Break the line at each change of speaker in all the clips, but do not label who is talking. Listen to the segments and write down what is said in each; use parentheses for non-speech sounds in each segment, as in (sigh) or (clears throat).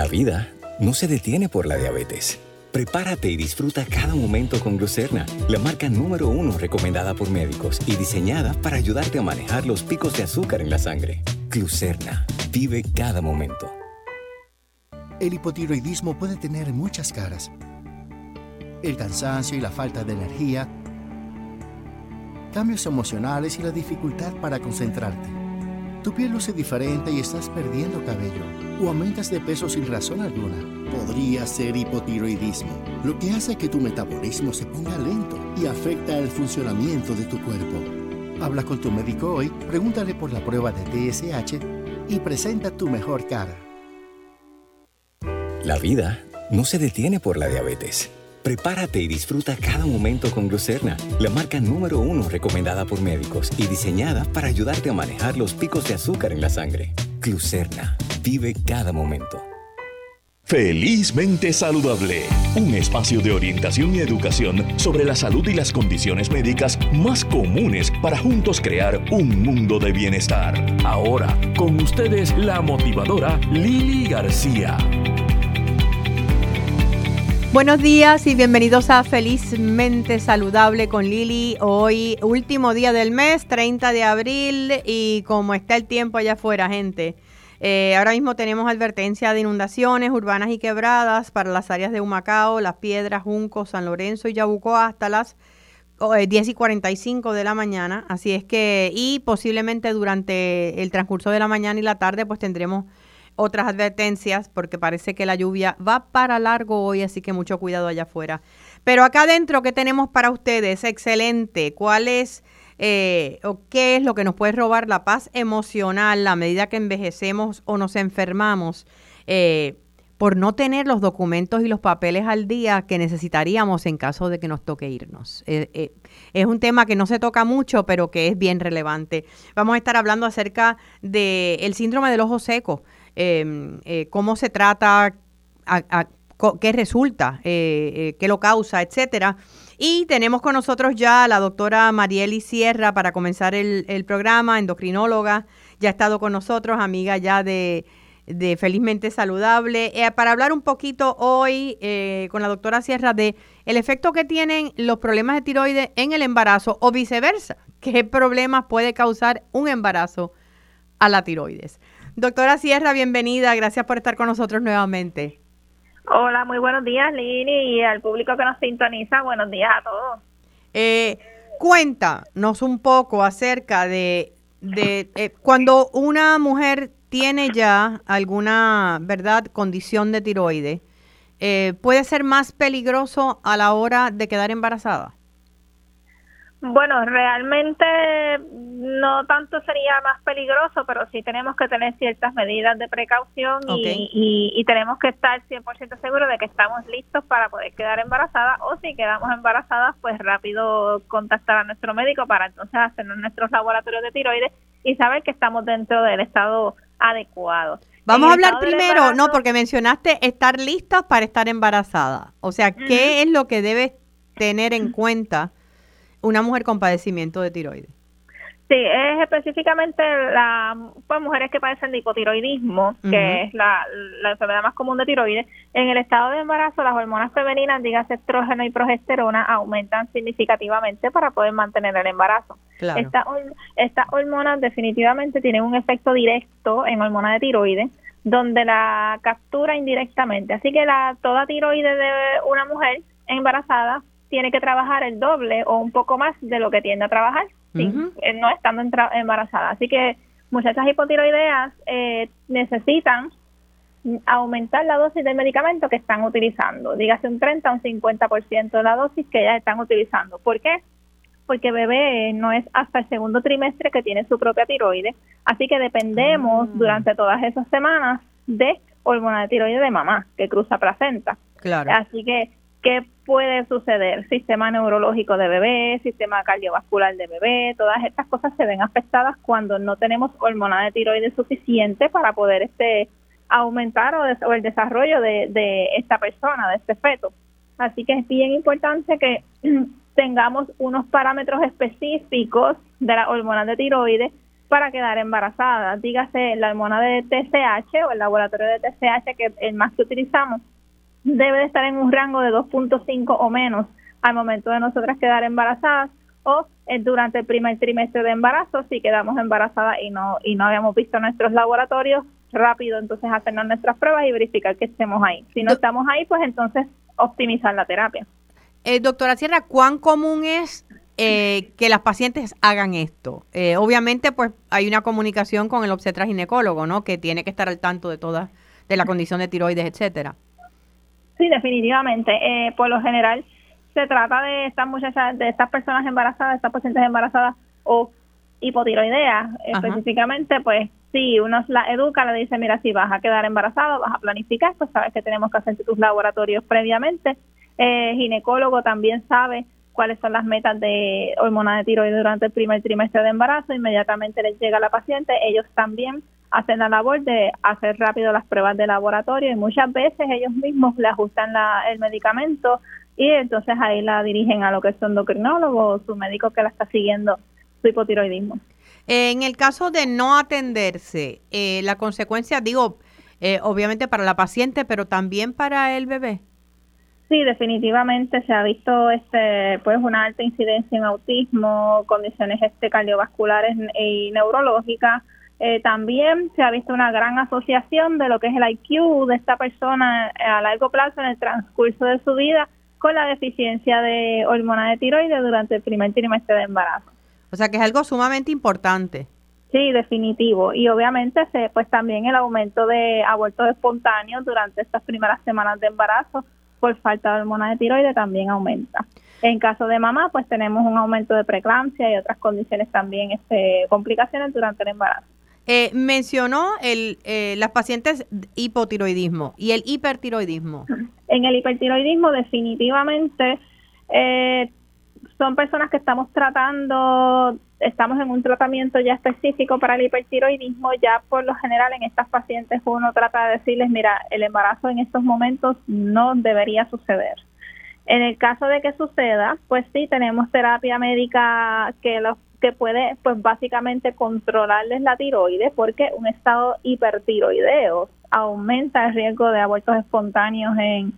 La vida no se detiene por la diabetes. Prepárate y disfruta cada momento con Glucerna, la marca número uno recomendada por médicos y diseñada para ayudarte a manejar los picos de azúcar en la sangre. Glucerna, vive cada momento.
El hipotiroidismo puede tener muchas caras. El cansancio y la falta de energía, cambios emocionales y la dificultad para concentrarte tu piel luce diferente y estás perdiendo cabello o aumentas de peso sin razón alguna. Podría ser hipotiroidismo, lo que hace que tu metabolismo se ponga lento y afecta el funcionamiento de tu cuerpo. Habla con tu médico hoy, pregúntale por la prueba de TSH y presenta tu mejor cara.
La vida no se detiene por la diabetes Prepárate y disfruta cada momento con Glucerna, la marca número uno recomendada por médicos y diseñada para ayudarte a manejar los picos de azúcar en la sangre. Glucerna, vive cada momento.
Felizmente Saludable, un espacio de orientación y educación sobre la salud y las condiciones médicas más comunes para juntos crear un mundo de bienestar. Ahora, con ustedes la motivadora Lili García.
Buenos días y bienvenidos a Felizmente Saludable con Lili. Hoy último día del mes, 30 de abril y como está el tiempo allá afuera, gente. Eh, ahora mismo tenemos advertencia de inundaciones urbanas y quebradas para las áreas de Humacao, Las Piedras, Junco, San Lorenzo y Yabucoa hasta las 10 eh, y 45 de la mañana. Así es que, y posiblemente durante el transcurso de la mañana y la tarde, pues tendremos otras advertencias porque parece que la lluvia va para largo hoy, así que mucho cuidado allá afuera. Pero acá adentro, ¿qué tenemos para ustedes? Excelente. ¿Cuál es eh, o qué es lo que nos puede robar la paz emocional a medida que envejecemos o nos enfermamos? Eh, por no tener los documentos y los papeles al día que necesitaríamos en caso de que nos toque irnos. Eh, es un tema que no se toca mucho, pero que es bien relevante. Vamos a estar hablando acerca del síndrome del ojo seco. Em, eh, cómo se trata, qué resulta, eh, eh, qué lo causa, etcétera. Y tenemos con nosotros ya a la doctora Marieli Sierra para comenzar el, programa, endocrinóloga, ya ha estado con nosotros, amiga ya de, Felizmente Saludable, para hablar un poquito hoy con la doctora Sierra de el efecto que tienen los problemas de tiroides en el embarazo o viceversa, qué problemas puede causar un embarazo a la tiroides. Doctora Sierra, bienvenida. Gracias por estar con nosotros nuevamente.
Hola, muy buenos días, Lini, y al público que nos sintoniza. Buenos días a todos.
Eh, cuéntanos un poco acerca de, de eh, cuando una mujer tiene ya alguna, ¿verdad?, condición de tiroides, eh, ¿puede ser más peligroso a la hora de quedar embarazada?
Bueno, realmente no tanto sería más peligroso, pero sí tenemos que tener ciertas medidas de precaución y, y, tenemos que estar 100% seguros de que estamos listos para poder quedar embarazadas o si quedamos embarazadas, pues rápido contactar a nuestro médico para entonces hacer nuestros laboratorios de tiroides y saber que estamos dentro del estado adecuado.
Vamos a hablar primero, no, porque mencionaste estar listos para estar embarazada. O sea, ¿qué es lo que debes tener en cuenta? Una mujer con padecimiento de tiroides?
Sí, es específicamente las pues, mujeres que padecen de hipotiroidismo, que es la, enfermedad más común de tiroides. En el estado de embarazo, las hormonas femeninas, dígase estrógeno y progesterona, aumentan significativamente para poder mantener el embarazo. Estas hormonas definitivamente tienen un efecto directo en hormona de tiroides, donde la captura indirectamente. Así que la toda tiroides de una mujer embarazada tiene que trabajar el doble o un poco más de lo que tiende a trabajar eh, no estando embarazada. Así que muchachas hipotiroideas eh, necesitan aumentar la dosis del medicamento que están utilizando, dígase un 30 o un 50% de la dosis que ellas están utilizando. ¿Por qué? Porque bebé no es hasta el segundo trimestre que tiene su propia tiroides, así que dependemos ah. durante todas esas semanas de hormona de tiroides de mamá que cruza placenta. Claro. Así que ¿Qué puede suceder? Sistema neurológico de bebé, sistema cardiovascular de bebé, todas estas cosas se ven afectadas cuando no tenemos hormona de tiroides suficiente para poder este aumentar o, el desarrollo de, de esta persona, de este feto. Así que es bien importante que (clears throat) tengamos unos parámetros específicos de la hormona de tiroides para quedar embarazada. Dígase la hormona de TSH o el laboratorio de TSH, que es el más que utilizamos, debe de estar en un rango de 2.5 o menos al momento de nosotras quedar embarazadas o durante el primer trimestre de embarazo si quedamos embarazadas y no y no habíamos visto nuestros laboratorios rápido entonces hacernos nuestras pruebas y verificar que estemos ahí. Si no estamos ahí pues entonces optimizar la terapia.
Eh, doctora Sierra cuán común es eh, que las pacientes hagan esto eh, obviamente pues hay una comunicación con el obstetra ginecólogo no que tiene que estar al tanto de todas de la condición de tiroides etcétera
sí definitivamente. Por lo general se trata de estas muchachas, de estas personas embarazadas, estas pacientes embarazadas o hipotiroideas específicamente, pues si uno la educa, le dice, mira, si vas a quedar embarazada, vas a planificar, pues sabes que tenemos que hacer tus laboratorios previamente. Eh, ginecólogo también sabe cuáles son las metas de hormona de tiroides durante el primer trimestre de embarazo, inmediatamente les llega a la paciente, ellos también hacen la labor de hacer rápido las pruebas de laboratorio y muchas veces ellos mismos le ajustan la, el medicamento y entonces ahí la dirigen a lo que es su endocrinólogo o su médico que la está siguiendo su hipotiroidismo.
En el caso de no atenderse, eh, la consecuencia, digo, eh, obviamente para la paciente, pero también para el bebé.
Sí, definitivamente se ha visto este pues una alta incidencia en autismo, condiciones este cardiovasculares y neurológicas. Eh, también se ha visto una gran asociación de lo que es el IQ de esta persona a largo plazo en el transcurso de su vida con la deficiencia de hormona de tiroides durante el primer trimestre de embarazo.
O sea que es algo sumamente importante.
Sí, definitivo. Y obviamente se, pues también el aumento de abortos espontáneos durante estas primeras semanas de embarazo por falta de hormona de tiroides también aumenta. En caso de mamá, pues tenemos un aumento de preeclampsia y otras condiciones también, este, complicaciones durante el embarazo.
Eh, mencionó el, eh, las pacientes hipotiroidismo y el hipertiroidismo.
En el hipertiroidismo definitivamente eh, son personas que estamos tratando, estamos en un tratamiento ya específico para el hipertiroidismo, ya por lo general en estas pacientes uno trata de decirles, mira, el embarazo en estos momentos no debería suceder. En el caso de que suceda, pues sí, tenemos terapia médica que los que puede pues básicamente controlarles la tiroides porque un estado hipertiroideo aumenta el riesgo de abortos espontáneos en,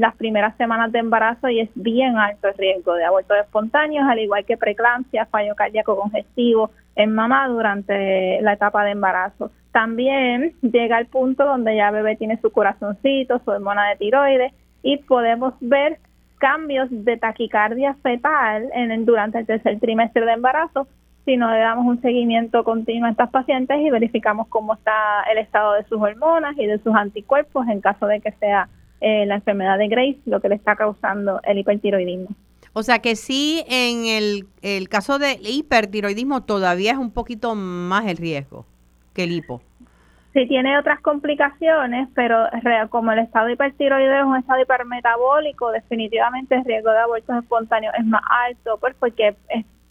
las primeras semanas de embarazo y es bien alto el riesgo de abortos espontáneos, al igual que preeclampsia, fallo cardíaco congestivo en mamá durante la etapa de embarazo. También llega el punto donde ya el bebé tiene su corazoncito, su hormona de tiroides y podemos ver cambios de taquicardia fetal en durante el tercer trimestre de embarazo si no le damos un seguimiento continuo a estas pacientes y verificamos cómo está el estado de sus hormonas y de sus anticuerpos en caso de que sea eh, la enfermedad de Grace lo que le está causando el hipertiroidismo.
O sea que sí, en el, el caso del hipertiroidismo todavía es un poquito más el riesgo que el hipo.
Sí tiene otras complicaciones, pero como el estado hipertiroideo es un estado hipermetabólico, definitivamente el riesgo de abortos espontáneos es más alto, pues porque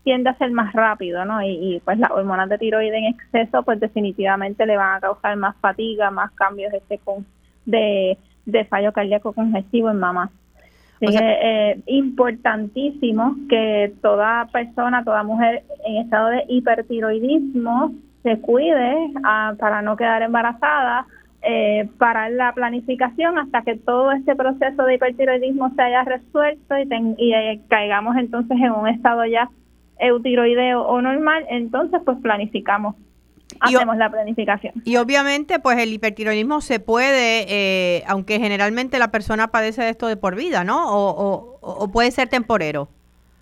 tiende a ser más rápido, ¿no? Y, pues las hormonas de tiroides en exceso, pues definitivamente le van a causar más fatiga, más cambios este con, de, de fallo cardíaco congestivo en mamá. es eh, importantísimo que toda persona, toda mujer en estado de hipertiroidismo se cuide ah, para no quedar embarazada, eh, para la planificación hasta que todo este proceso de hipertiroidismo se haya resuelto y, y eh, caigamos entonces en un estado ya eutiroideo o normal, entonces pues planificamos hacemos la planificación.
Y obviamente, pues el hipertiroidismo se puede, eh, aunque generalmente la persona padece de esto de por vida, ¿no? O, o puede ser temporero.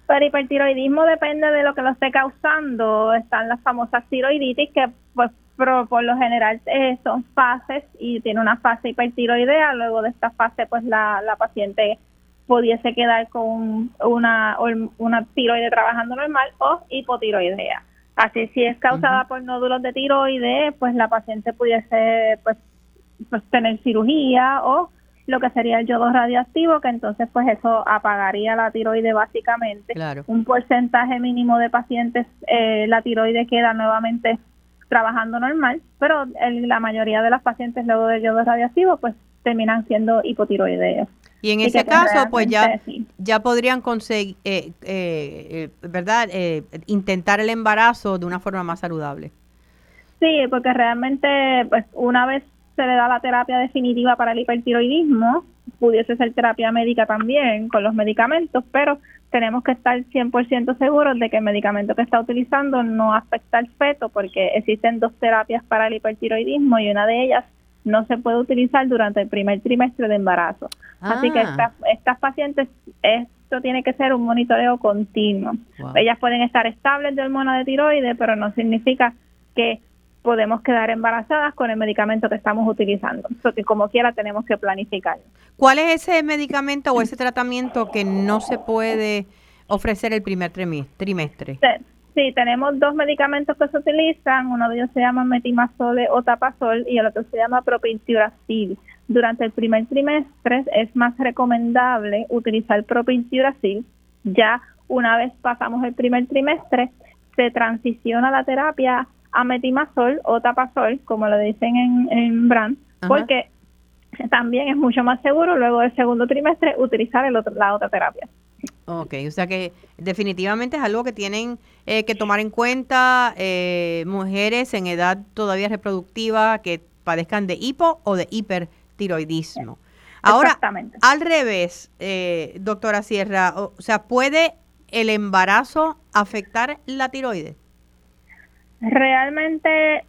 Pero hipertiroidismo depende de lo que lo esté causando. Están las famosas tiroiditis que pues por, lo general eh, son fases y tiene una fase hipertiroidea. Luego de esta fase pues la, la paciente pudiese quedar con una, una tiroide trabajando normal o hipotiroidea. Así si es causada por nódulos de tiroides, pues la paciente pudiese pues, pues tener cirugía o lo que sería el yodo radioactivo, que entonces pues eso apagaría la tiroide básicamente. Un porcentaje mínimo de pacientes, eh, la tiroide queda nuevamente trabajando normal, pero la mayoría de los pacientes luego del yodo radioactivo pues terminan siendo hipotiroideos.
Y en ese caso, pues ya, ya podrían conseguir, eh, eh, ¿verdad? intentar el embarazo de una forma más saludable.
Sí, porque realmente, pues una vez se le da la terapia definitiva para el hipertiroidismo, pudiese ser terapia médica también con los medicamentos, pero tenemos que estar 100% seguros de que el medicamento que está utilizando no afecta al feto porque existen dos terapias para el hipertiroidismo y una de ellas no se puede utilizar durante el primer trimestre de embarazo. Así que ah. estas, pacientes, esto tiene que ser un monitoreo continuo. Ellas pueden estar estables de hormona de tiroides, pero no significa que podemos quedar embarazadas con el medicamento que estamos utilizando. que como quiera tenemos que planificar.
¿Cuál es ese medicamento o ese tratamiento que no se puede ofrecer el primer trimestre?
Sí, tenemos dos medicamentos que se utilizan. Uno de ellos se llama metimazole o tapazol y el otro se llama propintiuracil. Durante el primer trimestre es más recomendable utilizar propintiuracil. Ya una vez pasamos el primer trimestre, se transiciona la terapia a metimazol o tapazol, como lo dicen en, en brand, porque también es mucho más seguro luego del segundo trimestre utilizar el otro, la otra terapia.
Ok, o sea que definitivamente es algo que tienen eh, que tomar en cuenta eh, mujeres en edad todavía reproductiva que padezcan de hipo o de hipertiroidismo. Ahora, al revés, eh, doctora Sierra, o sea, ¿puede el embarazo afectar la tiroides?
Realmente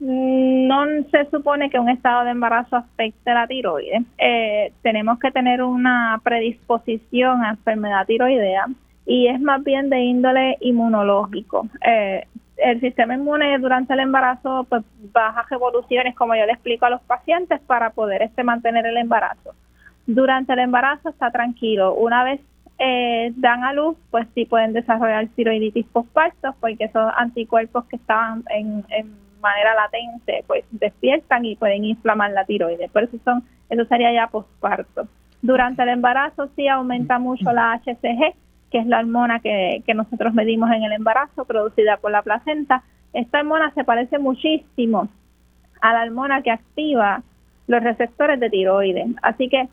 mm, no se supone que un estado de embarazo afecte la tiroides. Eh, tenemos que tener una predisposición a enfermedad tiroidea y es más bien de índole inmunológico. Eh, el sistema inmune durante el embarazo pues baja revoluciones, como yo le explico a los pacientes, para poder este mantener el embarazo. Durante el embarazo está tranquilo. Una vez eh, dan a luz, pues sí pueden desarrollar tiroiditis postparto, porque esos anticuerpos que estaban en, manera latente, pues despiertan y pueden inflamar la tiroides. Por eso son, eso sería ya postparto. Durante el embarazo sí aumenta mucho la HCG, que es la hormona que, que nosotros medimos en el embarazo, producida por la placenta. Esta hormona se parece muchísimo a la hormona que activa los receptores de tiroides. Así que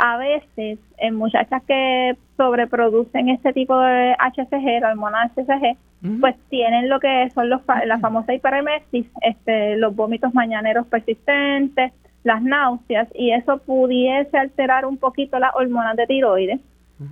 a veces en muchachas que sobreproducen este tipo de HCG, la hormona HCG, pues tienen lo que son los, la famosa hiperemesis, este, los vómitos mañaneros persistentes, las náuseas, y eso pudiese alterar un poquito las hormonas de tiroides.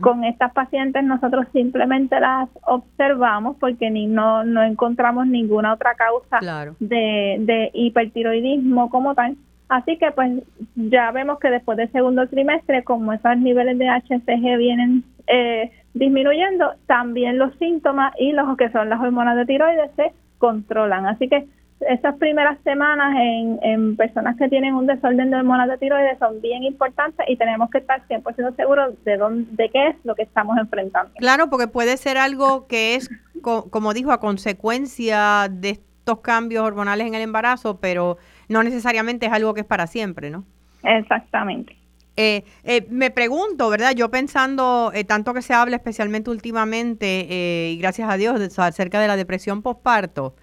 Con estas pacientes nosotros simplemente las observamos porque ni no, no encontramos ninguna otra causa de, de hipertiroidismo como tal Así que pues ya vemos que después del segundo trimestre, como esos niveles de HCG vienen eh, disminuyendo, también los síntomas y los que son las hormonas de tiroides se controlan. Así que esas primeras semanas en, en personas que tienen un desorden de hormonas de tiroides son bien importantes y tenemos que estar 100% seguros de, dónde, de qué es lo que estamos enfrentando.
Claro, porque puede ser algo que es, como dijo, a consecuencia de estos cambios hormonales en el embarazo, pero no necesariamente es algo que es para siempre, ¿no?
Exactamente.
Eh, eh, me pregunto, ¿verdad? Yo pensando, eh, tanto que se habla especialmente últimamente, y gracias a Dios, acerca de la depresión postparto,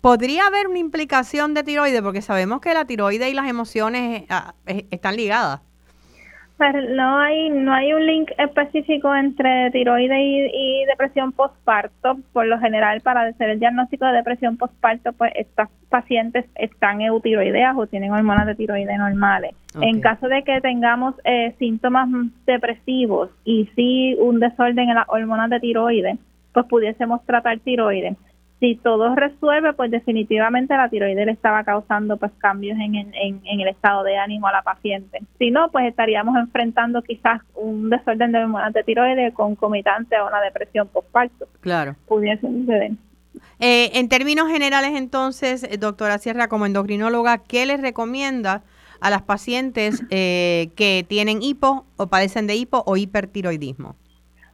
¿podría haber una implicación de tiroides? Porque sabemos que la tiroides y las emociones están ligadas
no hay no hay un link específico entre tiroides y, depresión postparto. Por lo general, para hacer el diagnóstico de depresión postparto, pues estas pacientes están eutiroideas o tienen hormonas de tiroides normales. En caso de que tengamos eh, síntomas depresivos y sí un desorden en las hormonas de tiroides, pues pudiésemos tratar tiroides si todo resuelve, pues definitivamente la tiroides le estaba causando pues cambios en, el estado de ánimo a la paciente. Si no, pues estaríamos enfrentando quizás un desorden de hormonas de tiroides concomitante a una depresión postparto.
Claro.
Pudiese suceder.
Eh, en términos generales, entonces, eh, doctora Sierra, como endocrinóloga, ¿qué les recomienda a las pacientes eh, que tienen hipo o padecen de hipo o hipertiroidismo?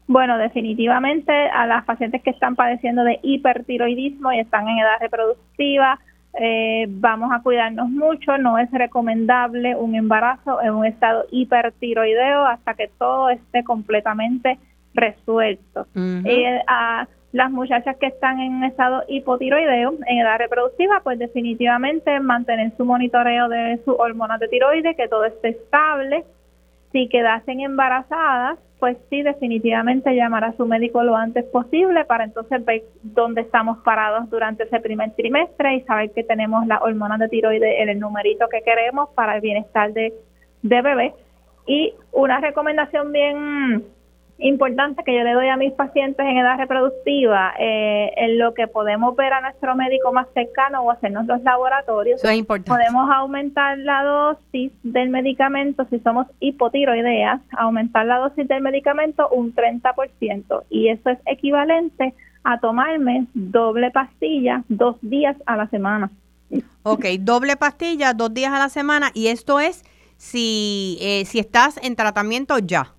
Bueno, definitivamente a las pacientes que están padeciendo de hipertiroidismo y están en edad reproductiva, eh, vamos a cuidarnos mucho. No es recomendable un embarazo en un estado hipertiroideo hasta que todo esté completamente resuelto. y a las muchachas que están en estado hipotiroideo, en edad reproductiva, pues definitivamente mantener su monitoreo de sus hormonas de tiroides, que todo esté estable Si quedasen embarazadas, pues sí, definitivamente llamar a su médico lo antes posible para entonces ver dónde estamos parados durante ese primer trimestre y saber que tenemos la hormona de tiroides en el numerito que queremos para el bienestar de, de bebé. Y una recomendación bien importante que yo le doy a mis pacientes en edad reproductiva, eh, en lo que podemos ver a nuestro médico más cercano o hacernos los laboratorios.
es importante.
Podemos aumentar la dosis del medicamento si somos hipotiroideas, aumentar la dosis del medicamento un 30% y eso es equivalente a tomarme doble pastilla dos días a la semana.
Ok, doble pastilla dos días a la semana y esto es si, eh, si estás en tratamiento ya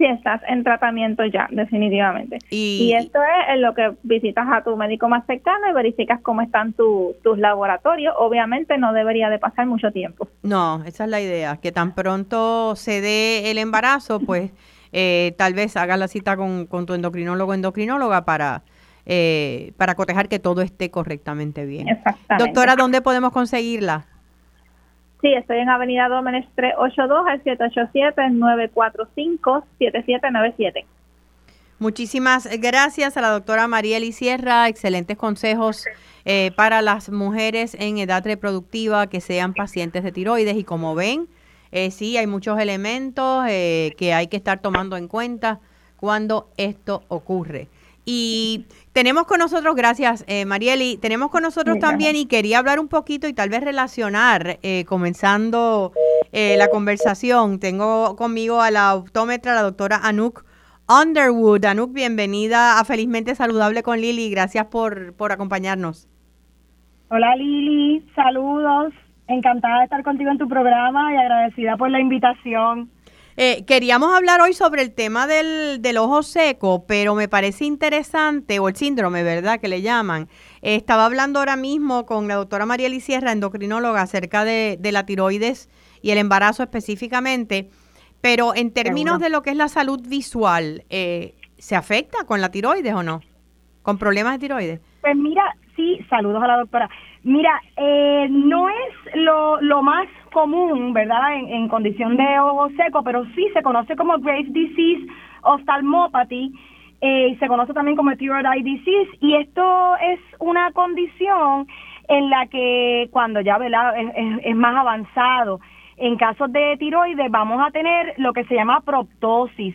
si estás en tratamiento ya, definitivamente. Y, esto es en lo que visitas a tu médico más cercano y verificas cómo están tus laboratorios. Obviamente no debería de pasar mucho tiempo.
No, esa es la idea, que tan pronto se dé el embarazo, pues (laughs) eh, tal vez hagas la cita con, tu endocrinólogo o endocrinóloga para... Eh, para cotejar que todo esté correctamente bien.
Exactamente.
Doctora, ¿dónde podemos conseguirla?
Sí, estoy en Avenida Dómenes 382 al 787-945-7797.
Muchísimas gracias a la doctora María Sierra. Excelentes consejos eh, para las mujeres en edad reproductiva que sean pacientes de tiroides. Y como ven, eh, sí, hay muchos elementos eh, que hay que estar tomando en cuenta cuando esto ocurre. Y tenemos con nosotros, gracias eh, Marieli, tenemos con nosotros también y quería hablar un poquito y tal vez relacionar, eh, comenzando eh, la conversación, tengo conmigo a la optómetra, la doctora Anouk Underwood. Anouk, bienvenida a Felizmente Saludable con Lili, gracias por, por acompañarnos.
Hola Lili, saludos, encantada de estar contigo en tu programa y agradecida por la invitación.
Eh, queríamos hablar hoy sobre el tema del, del, ojo seco, pero me parece interesante, o el síndrome, ¿verdad? Que le llaman. estaba hablando ahora mismo con la doctora María Sierra, endocrinóloga, acerca de, la tiroides y el embarazo específicamente, pero en términos de lo que es la salud visual, eh, ¿se afecta con la tiroides o no? ¿Con problemas de tiroides?
Pues mira, sí, saludos a la doctora. Mira, eh, no es lo, lo más común, ¿verdad?, en, condición de ojo seco, pero sí se conoce como Graves' Disease Ophthalmopathy, eh, se conoce también como Thyroid Eye Disease, y esto es una condición en la que cuando ya ¿verdad? Es, más avanzado, en casos de tiroides vamos a tener lo que se llama proptosis,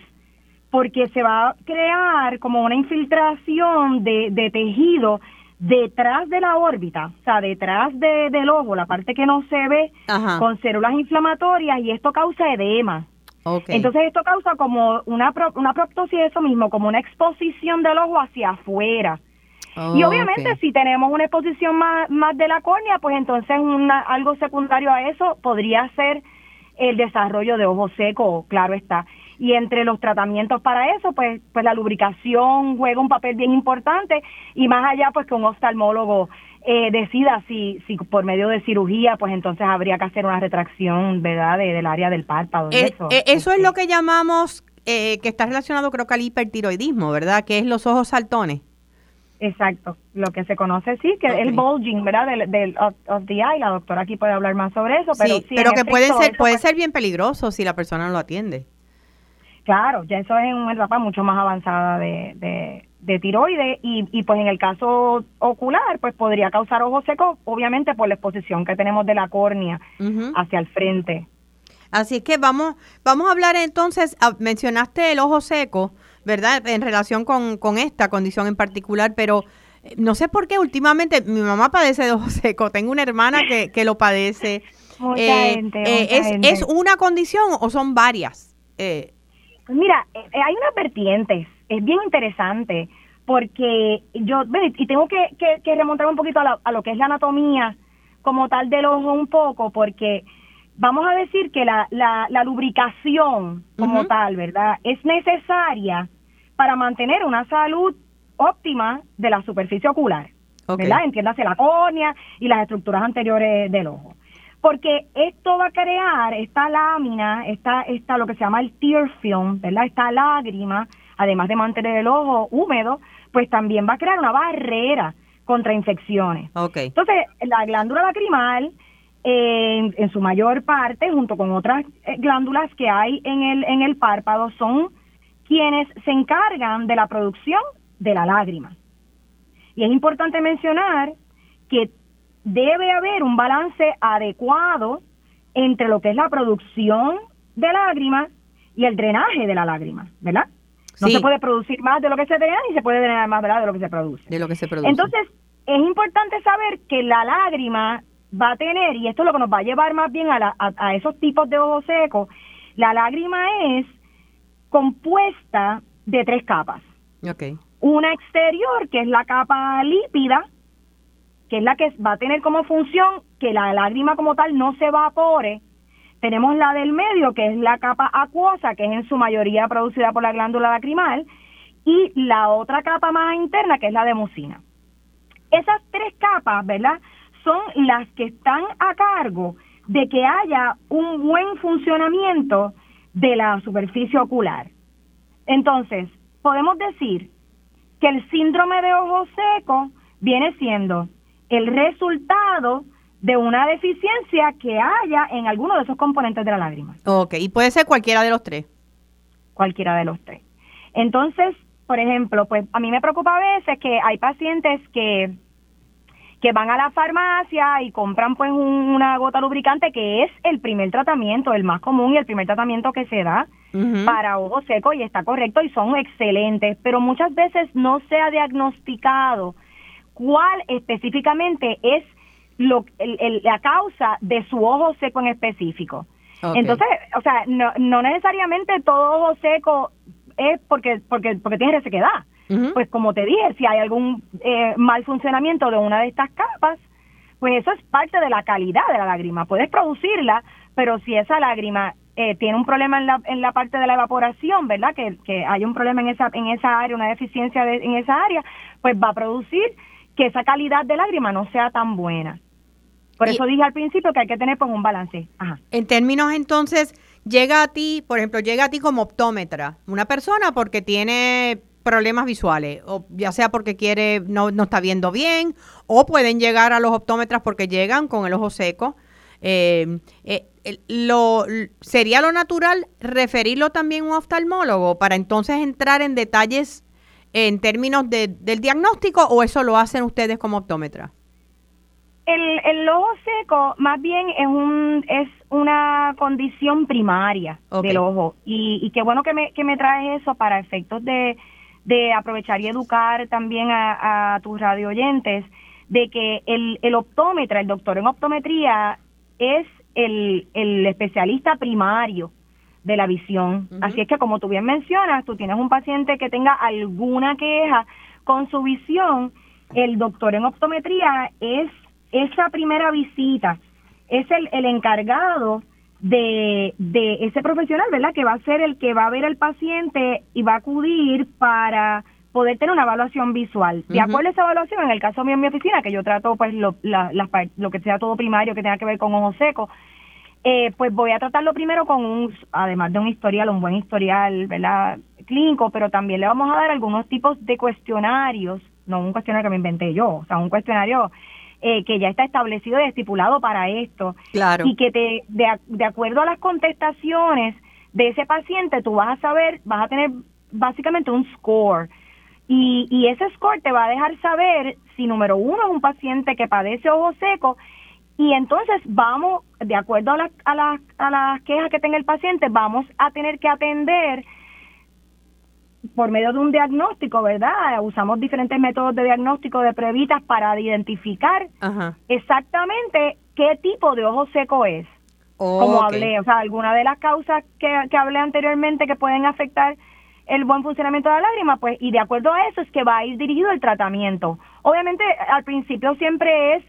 porque se va a crear como una infiltración de, de tejido detrás de la órbita, o sea, detrás de, del ojo, la parte que no se ve, con células inflamatorias y esto causa edema. Entonces esto causa como una, una proptosis, eso mismo, como una exposición del ojo hacia afuera. y obviamente si tenemos una exposición más, más de la córnea, pues entonces una, algo secundario a eso podría ser el desarrollo de ojo seco, claro está y entre los tratamientos para eso, pues, pues la lubricación juega un papel bien importante y más allá, pues que un oftalmólogo eh, decida si, si por medio de cirugía, pues entonces habría que hacer una retracción, ¿verdad?, del área del párpado.
Eh, eso eh, eso es lo que llamamos, que está relacionado creo que al hipertiroidismo, ¿verdad?, que es los ojos saltones.
Exacto, lo que se conoce sí, que es el bulging, ¿verdad? Del, del of, the eye, la doctora aquí puede hablar más sobre eso, pero sí,
pero que puede ser puede pues ser bien peligroso si la persona no lo atiende.
Claro, ya eso es en una etapa mucho más avanzada de, de, tiroides y, y pues en el caso ocular pues podría causar ojo seco obviamente por la exposición que tenemos de la córnea hacia el frente.
Así que vamos, vamos a hablar entonces, ah, mencionaste el ojo seco, ¿verdad? En relación con, con esta condición en particular, pero eh, no sé por qué últimamente mi mamá padece de ojo (laughs) seco, tengo una hermana que, que lo padece.
Mucha eh, gente,
eh, es, ¿Es una condición o son varias?
Eh, pues mira, eh, eh, hay unas vertientes, es bien interesante, porque yo, y tengo que, que, remontar un poquito a, lo que es la anatomía como tal del ojo un poco, porque vamos a decir que la, la, la lubricación como tal, ¿verdad? Es necesaria para mantener una salud óptima de la superficie ocular, ¿verdad? Entiéndase la córnea y las estructuras anteriores del ojo porque esto va a crear esta lámina, esta, esta lo que se llama el tear film, ¿verdad? Esta lágrima, además de mantener el ojo húmedo, pues también va a crear una barrera contra infecciones.
Okay.
Entonces, la glándula lacrimal en, en, su mayor parte, junto con otras eh, glándulas que hay en el, en el párpado, son quienes se encargan de la producción de la lágrima. Y es importante mencionar que debe haber un balance adecuado entre lo que es la producción de lágrima y el drenaje de la lágrima, ¿verdad? No se puede producir más de lo que se drena ni se puede drenar más de lo que se produce.
De lo que se produce.
Entonces, es importante saber que la lágrima va a tener, y esto es lo que nos va a llevar más bien a, a, esos tipos de ojos secos, la lágrima es compuesta de tres capas.
Okay.
Una exterior, que es la capa lípida, que es la que va a tener como función que la lágrima como tal no se evapore. Tenemos la del medio, que es la capa acuosa, que es en su mayoría producida por la glándula lacrimal, y la otra capa más interna, que es la de mucina. Esas tres capas, ¿verdad? Son las que están a cargo de que haya un buen funcionamiento de la superficie ocular. Entonces, podemos decir que el síndrome de ojo seco viene siendo el resultado de una deficiencia que haya en alguno de esos componentes de la lágrima.
Ok, y puede ser cualquiera de los tres.
Cualquiera de los tres. Entonces, por ejemplo, pues a mí me preocupa a veces que hay pacientes que que van a la farmacia y compran pues una gota lubricante que es el primer tratamiento, el más común y el primer tratamiento que se da para ojo seco y está correcto y son excelentes, pero muchas veces no se ha diagnosticado cuál específicamente es lo, la causa de su ojo seco en específico. Entonces, o sea, no, no necesariamente todo ojo seco es porque porque porque tiene resequedad. Pues como te dije, si hay algún eh, mal funcionamiento de una de estas capas, pues eso es parte de la calidad de la lágrima. Puedes producirla, pero si esa lágrima eh, tiene un problema en la, en la parte de la evaporación, ¿verdad? Que, que hay un problema en esa, en esa área, una deficiencia en esa área, pues va a producir que esa calidad de lágrima no sea tan buena. Por eso dije al principio que hay que tener pues, un balance.
En términos entonces, llega a ti, por ejemplo, llega a ti como optómetra, una persona porque tiene problemas visuales, o ya sea porque quiere, no, no está viendo bien, o pueden llegar a los optómetras porque llegan con el ojo seco. Eh, eh, lo, ¿Sería lo natural referirlo también a un oftalmólogo para entonces entrar en detalles en términos de, del diagnóstico o eso lo hacen ustedes como optómetra?
El, el ojo seco más bien es un es una condición primaria del ojo y, y qué bueno que me, que me traes eso para efectos de, de aprovechar y educar también a, tus radio oyentes de que el, el optómetra, el doctor en optometría es el, el especialista primario de la visión. Así es que como tú bien mencionas, tú tienes un paciente que tenga alguna queja con su visión, el doctor en optometría es esa primera visita, es el, el encargado de, de ese profesional, ¿verdad? Que va a ser el que va a ver al paciente y va a acudir para poder tener una evaluación visual. De acuerdo a esa evaluación, en el caso mío en mi oficina, que yo trato pues lo, la, lo que sea todo primario que tenga que ver con ojo seco, eh, pues voy a tratarlo primero con un, además de un historial, un buen historial, ¿verdad? Clínico, pero también le vamos a dar algunos tipos de cuestionarios, no un cuestionario que me inventé yo, o sea, un cuestionario eh, que ya está establecido y estipulado para esto.
Claro.
Y que te, de, de acuerdo a las contestaciones de ese paciente, tú vas a saber, vas a tener básicamente un score. Y, y ese score te va a dejar saber si número uno es un paciente que padece ojo seco y entonces vamos, de acuerdo a, a, las a las quejas que tenga el paciente, vamos a tener que atender por medio de un diagnóstico, ¿verdad? Usamos diferentes métodos de diagnóstico de pruebitas para identificar exactamente qué tipo de ojo seco es. como hablé, o sea, alguna de las causas que, que hablé anteriormente que pueden afectar el buen funcionamiento de la lágrima, pues, y de acuerdo a eso es que va a ir dirigido el tratamiento. Obviamente, al principio siempre es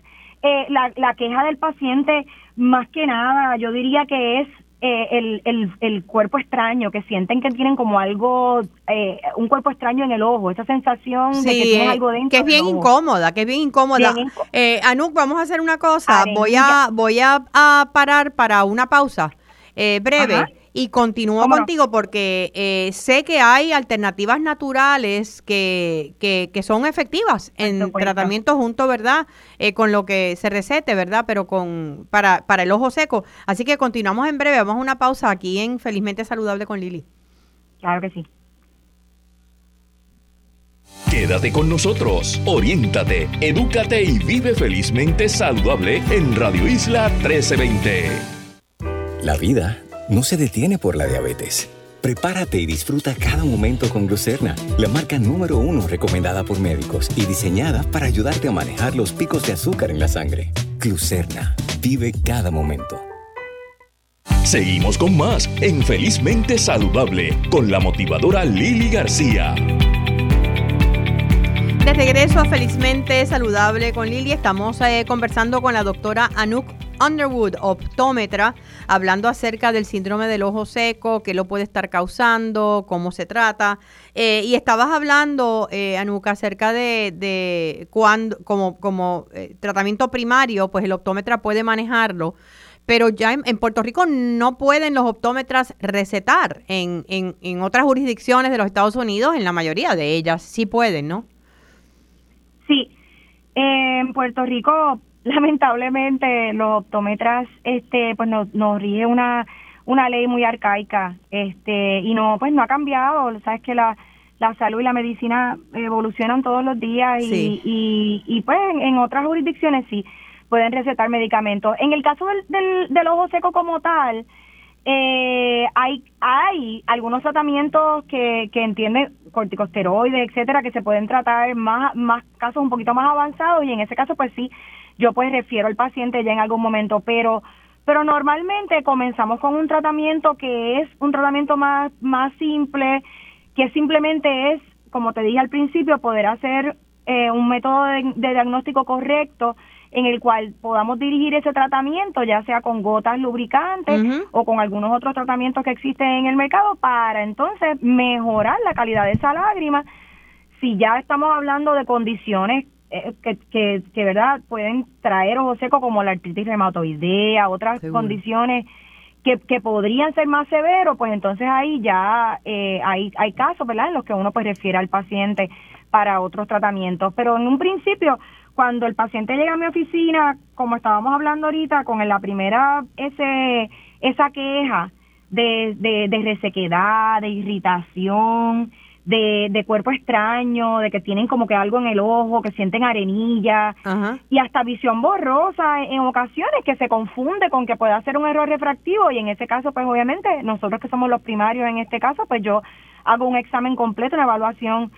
eh, la, la queja del paciente, más que nada, yo diría que es eh, el, el, el, cuerpo extraño, que sienten que tienen como algo, eh, un cuerpo extraño en el ojo, esa sensación de que tienen algo dentro.
Que es bien incómoda, que es bien incómoda. eh, Anuk, vamos a hacer una cosa, voy a voy a, parar para una pausa breve Y continúo contigo porque eh, sé que hay alternativas naturales que, que, son efectivas en tratamiento junto, ¿verdad? Eh, con lo que se recete, ¿verdad? Pero con para, para el ojo seco. Así que continuamos en breve. Vamos a una pausa aquí en Felizmente Saludable con Lili.
Claro que sí.
Quédate con nosotros, oriéntate, edúcate y vive felizmente saludable en Radio Isla 1320.
La vida no se detiene por la diabetes. Prepárate y disfruta cada momento con Glucerna, la marca número uno recomendada por médicos y diseñada para ayudarte a manejar los picos de azúcar en la sangre. Glucerna, vive cada momento.
Seguimos con más en Felizmente Saludable con la motivadora Lili García.
De regreso a Felizmente Saludable con Lili, estamos eh, conversando con la doctora Anouk Underwood, optómetra, hablando acerca del síndrome del ojo seco, qué lo puede estar causando, cómo se trata. Eh, y estabas hablando, eh, Anuka, acerca de, de cuando, como, como eh, tratamiento primario, pues el optómetra puede manejarlo. Pero ya en, Puerto Rico no pueden los optómetras recetar. En, en, en otras jurisdicciones de los Estados Unidos, en la mayoría de ellas, sí pueden, ¿no?
Sí, en Puerto Rico lamentablemente los optómetras este pues nos, nos rige una una ley muy arcaica este y no pues no ha cambiado. Sabes que la la salud y la medicina evolucionan todos los días y, y, y, pues en, otras jurisdicciones sí pueden recetar medicamentos. En el caso del, del, del ojo seco como tal eh, hay hay algunos tratamientos que, que entienden corticosteroides etcétera que se pueden tratar más más casos un poquito más avanzados y en ese caso pues sí yo pues refiero al paciente ya en algún momento, pero pero normalmente comenzamos con un tratamiento que es un tratamiento más más simple, que simplemente es, como te dije al principio, poder hacer eh, un método de, diagnóstico correcto en el cual podamos dirigir ese tratamiento, ya sea con gotas lubricantes o con algunos otros tratamientos que existen en el mercado, para entonces mejorar la calidad de esa lágrima. Si ya estamos hablando de condiciones que, que, que, verdad pueden traer ojo seco como la artritis reumatoidea, otras condiciones que, que podrían ser más severos, pues entonces ahí ya eh, hay, hay casos, ¿verdad?, en los que uno pues refiere al paciente para otros tratamientos. Pero en un principio, cuando el paciente llega a mi oficina, como estábamos hablando ahorita, con la primera, ese, esa queja de, de, de resequedad, de irritación, de, de cuerpo extraño, de que tienen como que algo en el ojo, que sienten arenilla. Y hasta visión borrosa en, ocasiones que se confunde con que pueda ser un error refractivo. Y en ese caso pues obviamente nosotros que somos los primarios en este caso pues yo hago un examen completo, una evaluación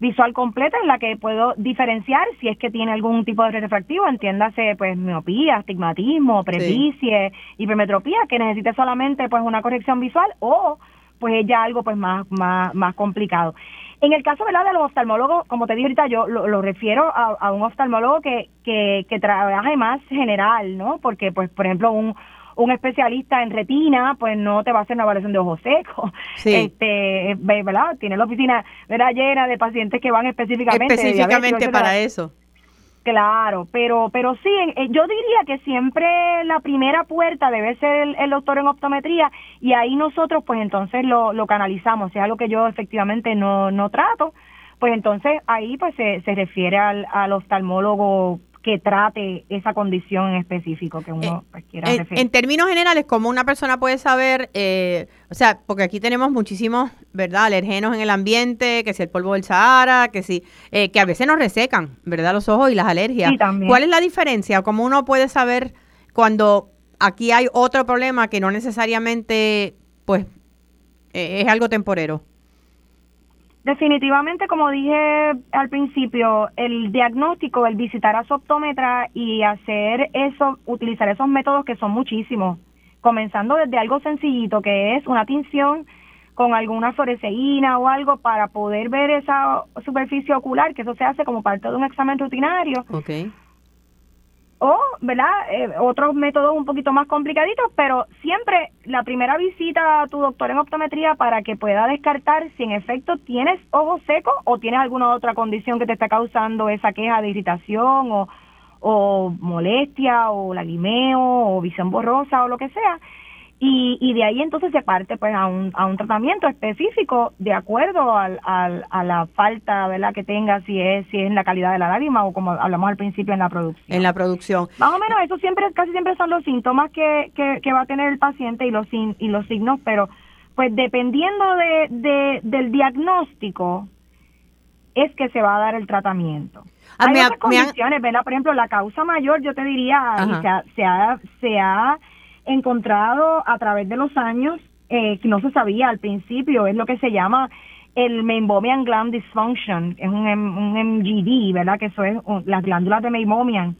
visual completa en la que puedo diferenciar si es que tiene algún tipo de refractivo, entiéndase pues miopía, astigmatismo, presbicie, hipermetropía, que necesite solamente pues una corrección visual o pues es ya algo pues más, más, más complicado. En el caso ¿verdad? de los oftalmólogos, como te dije ahorita, yo lo, refiero a, un oftalmólogo que, que, que trabaje más general, ¿no? Porque, pues, por ejemplo, un, un especialista en retina, pues no te va a hacer una evaluación de ojos secos. Sí. (laughs) Este, ¿verdad? Tiene la oficina ¿verdad? llena de pacientes que van específicamente.
Específicamente para eso.
Claro, pero pero sí, eh, yo diría que siempre la primera puerta debe ser el, doctor en optometría y ahí nosotros pues entonces lo, lo canalizamos, si es algo que yo efectivamente no, no trato, pues entonces ahí pues se, se refiere al, al oftalmólogo que trate esa condición en específico que uno
eh, pues, quiera en, en, términos generales, ¿cómo una persona puede saber, eh, o sea, porque aquí tenemos muchísimos, ¿verdad?, alergenos en el ambiente, que si el polvo del Sahara, que si, eh, que a veces nos resecan, ¿verdad?, los ojos y las alergias. ¿Cuál es la diferencia? ¿Cómo uno puede saber cuando aquí hay otro problema que no necesariamente, pues, es algo temporero?
Definitivamente, como dije al principio, el diagnóstico, el visitar a su optómetra y hacer eso, utilizar esos métodos que son muchísimos, comenzando desde algo sencillito que es una tinción con alguna fluoresceína o algo para poder ver esa superficie ocular, que eso se hace como parte de un examen rutinario. O, ¿verdad? Eh, otros métodos un poquito más complicaditos, pero siempre la primera visita a tu doctor en optometría para que pueda descartar si en efecto tienes ojo seco o tienes alguna otra condición que te está causando esa queja de irritación o, o molestia o lagrimeo o visión borrosa o lo que sea. Y, y de ahí entonces se parte pues a un, a un tratamiento específico de acuerdo al, al, a la falta verdad que tenga si es si es en la calidad de la lágrima o como hablamos al principio en la producción
En la producción.
más o menos eso siempre casi siempre son los síntomas que, que, que va a tener el paciente y los sin- y los signos pero pues dependiendo de, de del diagnóstico es que se va a dar el tratamiento
Ah,
hay
me
otras
me
condiciones, ¿verdad? Por ejemplo, la causa mayor, yo te diría, y se ha, se ha, se ha encontrado a través de los años, eh, que no se sabía al principio, es lo que se llama el Meibomian Gland Dysfunction, es un, un MGD, ¿verdad? Que eso es, un- las glándulas de Meibomian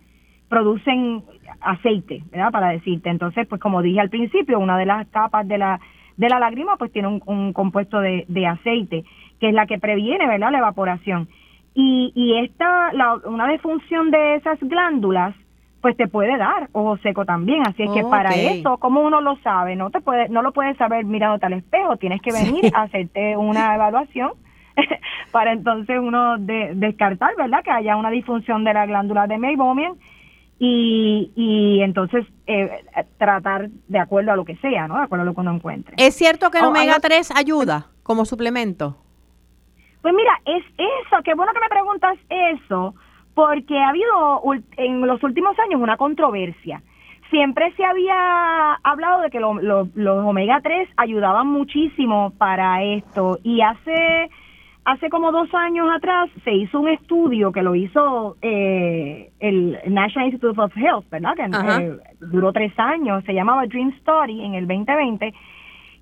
producen aceite, ¿verdad? Para decirte. Entonces, pues como dije al principio, una de las capas de la, de la lágrima, pues tiene un, compuesto de, de aceite, que es la que previene, ¿verdad? La evaporación. Y, y esta, la, una disfunción de esas glándulas, pues te puede dar ojo seco también. Así es que para eso, como uno lo sabe, no te puede, no lo puedes saber mirándote al espejo, tienes que venir a hacerte una evaluación (laughs) para entonces uno de- descartar, ¿verdad? Que haya una disfunción de la glándula de Meibomian y, y entonces eh, tratar de acuerdo a lo que sea, ¿no? De acuerdo a lo que uno encuentre.
¿Es cierto que el
Oh,
omega
ot-
3 ayuda como suplemento?
Pues mira, es eso, qué bueno que me preguntas eso, porque ha habido en los últimos años una controversia. Siempre se había hablado de que lo- lo- los omega 3 ayudaban muchísimo para esto y hace hace como dos años atrás se hizo un estudio que lo hizo eh, el National Institute of Health, ¿verdad? Que eh, duró tres años, se llamaba Dream Study en el 2020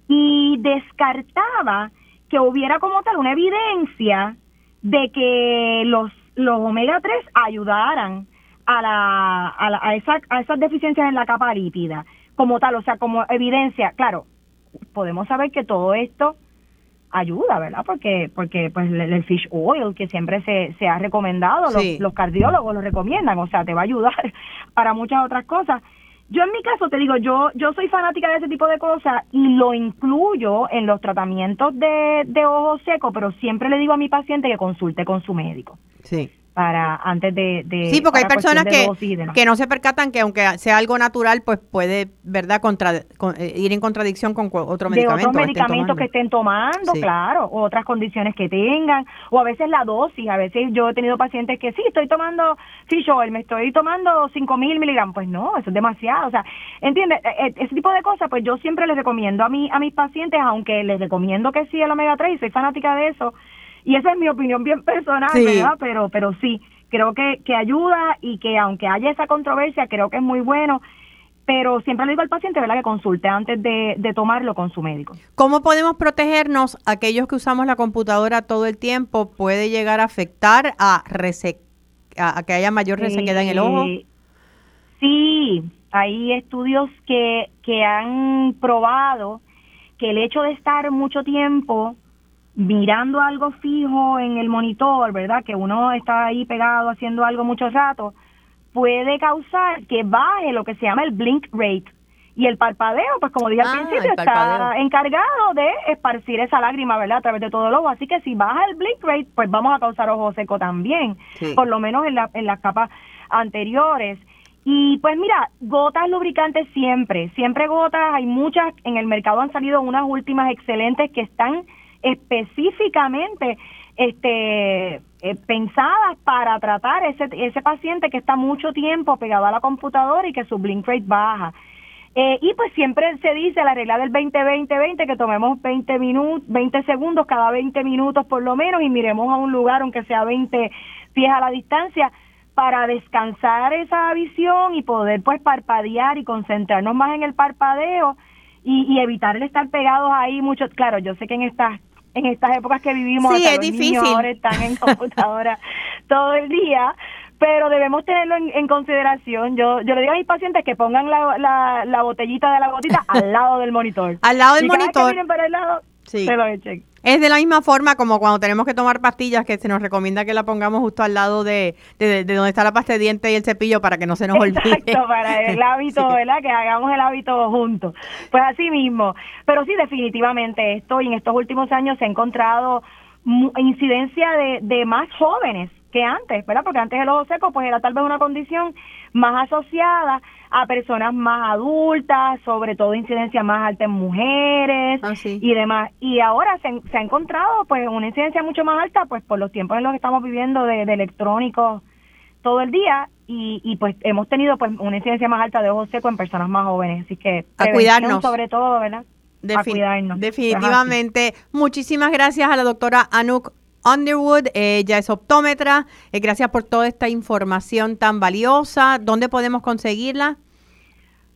y descartaba que hubiera como tal una evidencia de que los, los omega 3 ayudaran a, la, a, la- a, esa, a esas deficiencias en la capa lípida, como tal, o sea, como evidencia. Claro, podemos saber que todo esto ayuda, ¿verdad? Porque porque pues el, el fish oil que siempre se, se ha recomendado, los- los, cardiólogos lo recomiendan, o sea, te va a ayudar (laughs) para muchas otras cosas. Yo en mi caso te digo, yo yo soy fanática de ese tipo de cosas y lo incluyo en los tratamientos de, de ojo seco, pero siempre le digo a mi paciente que consulte con su médico
Sí.
Para antes de, de
Sí, porque hay personas que, que no se percatan que aunque sea algo natural, pues puede, ¿verdad?, contra, con- eh, ir en contradicción con otro
de
medicamento.
otros medicamentos que
tomando.
estén tomando,
Sí.
claro, o otras condiciones que tengan, o a veces la dosis, a veces yo he tenido pacientes que sí, estoy tomando fish oil, me estoy tomando 5000 miligramos, pues no, eso es demasiado, o sea, ¿entiendes? E- e- Ese tipo de cosas, pues yo siempre les recomiendo a, mí, a mis pacientes, aunque les recomiendo que sí el omega 3, y soy fanática de eso, y esa es mi opinión bien personal,
Sí.
¿verdad? Pero, pero sí, creo que, que ayuda y que aunque haya esa controversia, creo que es muy bueno, pero siempre le digo al paciente, ¿verdad?, que consulte antes de, de tomarlo con su médico.
¿Cómo podemos protegernos? Aquellos que usamos la computadora todo el tiempo puede llegar a afectar a, rese- a, a que haya mayor resequedad en el ojo.
Eh, Sí, hay estudios que, que han probado que el hecho de estar mucho tiempo mirando algo fijo en el monitor, ¿verdad? Que uno está ahí pegado haciendo algo mucho rato, puede causar que baje lo que se llama el blink rate. Y el parpadeo, pues como dije
Ah,
al principio,
el parpadeo.
está encargado de esparcir esa lágrima, ¿verdad? A través de todo el ojo. Así que si baja el blink rate, pues vamos a causar ojo seco también,
Sí.
por lo menos en, la, en las capas anteriores. Y pues mira, gotas lubricantes siempre, siempre gotas, hay muchas, en el mercado han salido unas últimas excelentes que están específicamente este eh, pensadas para tratar ese ese paciente que está mucho tiempo pegado a la computadora y que su blink rate baja. Eh, y pues siempre se dice la regla del 20-20-20 que tomemos 20 minutos, 20 segundos cada 20 minutos por lo menos y miremos a un lugar aunque sea 20 pies a la distancia para descansar esa visión y poder pues parpadear y concentrarnos más en el parpadeo y, y evitar el estar pegados ahí mucho. Claro, yo sé que en estas en estas épocas que vivimos
Sí,
hasta
es
los niños
difícil.
ahora están en computadora (laughs) todo el día, pero debemos tenerlo en, en consideración. Yo yo le digo a mis pacientes que pongan la, la, la botellita de la gotita al lado del monitor. (laughs)
Al lado del
Y cada vez que
monitor.
miren para el lado,
Sí.
se lo echen.
Es de la misma forma como cuando tenemos que tomar pastillas que se nos recomienda que la pongamos justo al lado de, de, de donde está la pasta de dientes y el cepillo para que no se nos olvide.
Exacto, (laughs) para el (laughs) hábito,
Sí.
¿verdad? Que hagamos el hábito juntos. Pues así mismo. Pero sí, definitivamente esto, y en estos últimos años se ha encontrado incidencia de, de más jóvenes que antes, ¿verdad? Porque antes el ojo seco pues era tal vez una condición más asociada a personas más adultas, sobre todo incidencia más alta en mujeres
Ah,
y demás. Y ahora se, se ha encontrado pues una incidencia mucho más alta pues por los tiempos en los que estamos viviendo de, de electrónicos todo el día y, y pues hemos tenido pues una incidencia más alta de ojo seco en personas más jóvenes. Así que
A cuidarnos.
sobre todo, ¿verdad? a cuidarnos.
Definitivamente. Muchísimas gracias a la doctora Anouk Underwood. Ella es optómetra. Eh, gracias por toda esta información tan valiosa. ¿Dónde podemos conseguirla?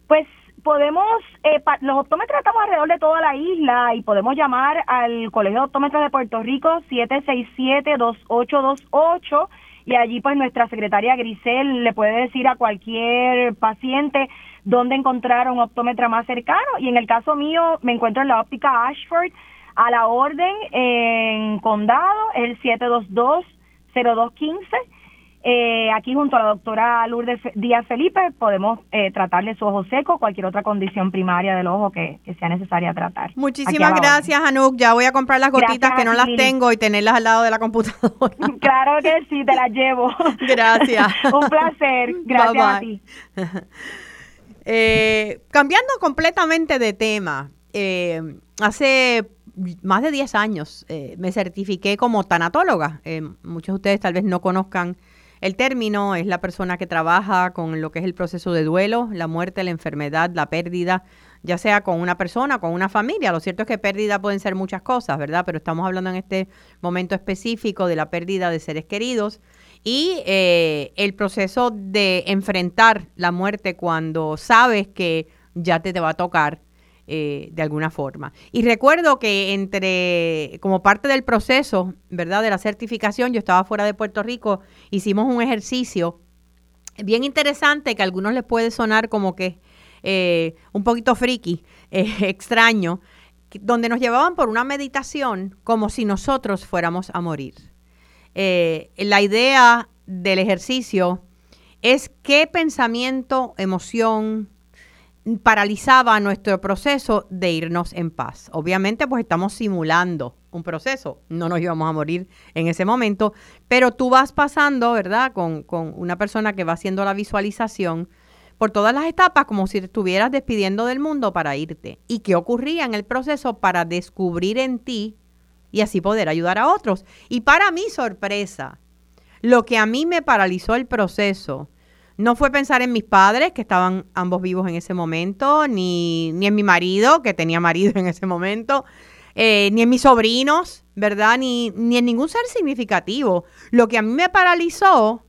Pues podemos, eh, pa- los optómetras estamos alrededor de toda la isla y podemos llamar al Colegio de Optómetras de Puerto Rico 767-2828 y allí pues nuestra secretaria Grisel le puede decir a cualquier paciente dónde encontrar un optómetra más cercano y en el caso mío me encuentro en la óptica Ashford a la orden en Condado, el 722-0215. Eh, aquí junto a la doctora Lourdes Díaz Felipe podemos eh, tratarle su ojo seco, cualquier otra condición primaria del ojo que, que sea necesaria tratar.
Muchísimas gracias, Anouk. Ya voy a comprar las gotitas
Gracias
que no las tengo y tenerlas al lado de la computadora. (laughs)
Claro que sí, te la llevo. (laughs)
Gracias. (laughs)
Un placer. Gracias a
Bye,
ti.
Eh, cambiando completamente de tema, eh, hace más de 10 años eh, me certifiqué como tanatóloga. Eh, muchos de ustedes tal vez no conozcan el término, es la persona que trabaja con lo que es el proceso de duelo, la muerte, la enfermedad, la pérdida, ya sea con una persona, con una familia. Lo cierto es que pérdida pueden ser muchas cosas, ¿verdad? Pero estamos hablando en este momento específico de la pérdida de seres queridos y eh, el proceso de enfrentar la muerte cuando sabes que ya te, te va a tocar eh, de alguna forma. Y recuerdo que entre, como parte del proceso, ¿verdad? De la certificación, yo estaba fuera de Puerto Rico, hicimos un ejercicio bien interesante que a algunos les puede sonar como que eh, un poquito friki, (laughs) eh, extraño, donde nos llevaban por una meditación como si nosotros fuéramos a morir. La idea del ejercicio es qué pensamiento, emoción paralizaba nuestro proceso de irnos en paz. Obviamente, pues estamos simulando un proceso, no nos íbamos a morir en ese momento, pero tú vas pasando, ¿verdad? Con, con una persona que va haciendo la visualización por todas las etapas como si estuvieras despidiendo del mundo para irte. ¿Y qué ocurría en el proceso para descubrir en ti y así poder ayudar a otros? Y para mi sorpresa, lo que a mí me paralizó el proceso no fue pensar en mis padres, que estaban ambos vivos en ese momento, ni, ni en mi marido, que tenía marido (laughs) en ese momento, eh, ni en mis sobrinos, ¿verdad? Ni, ni en ningún ser significativo. Lo que a mí me paralizó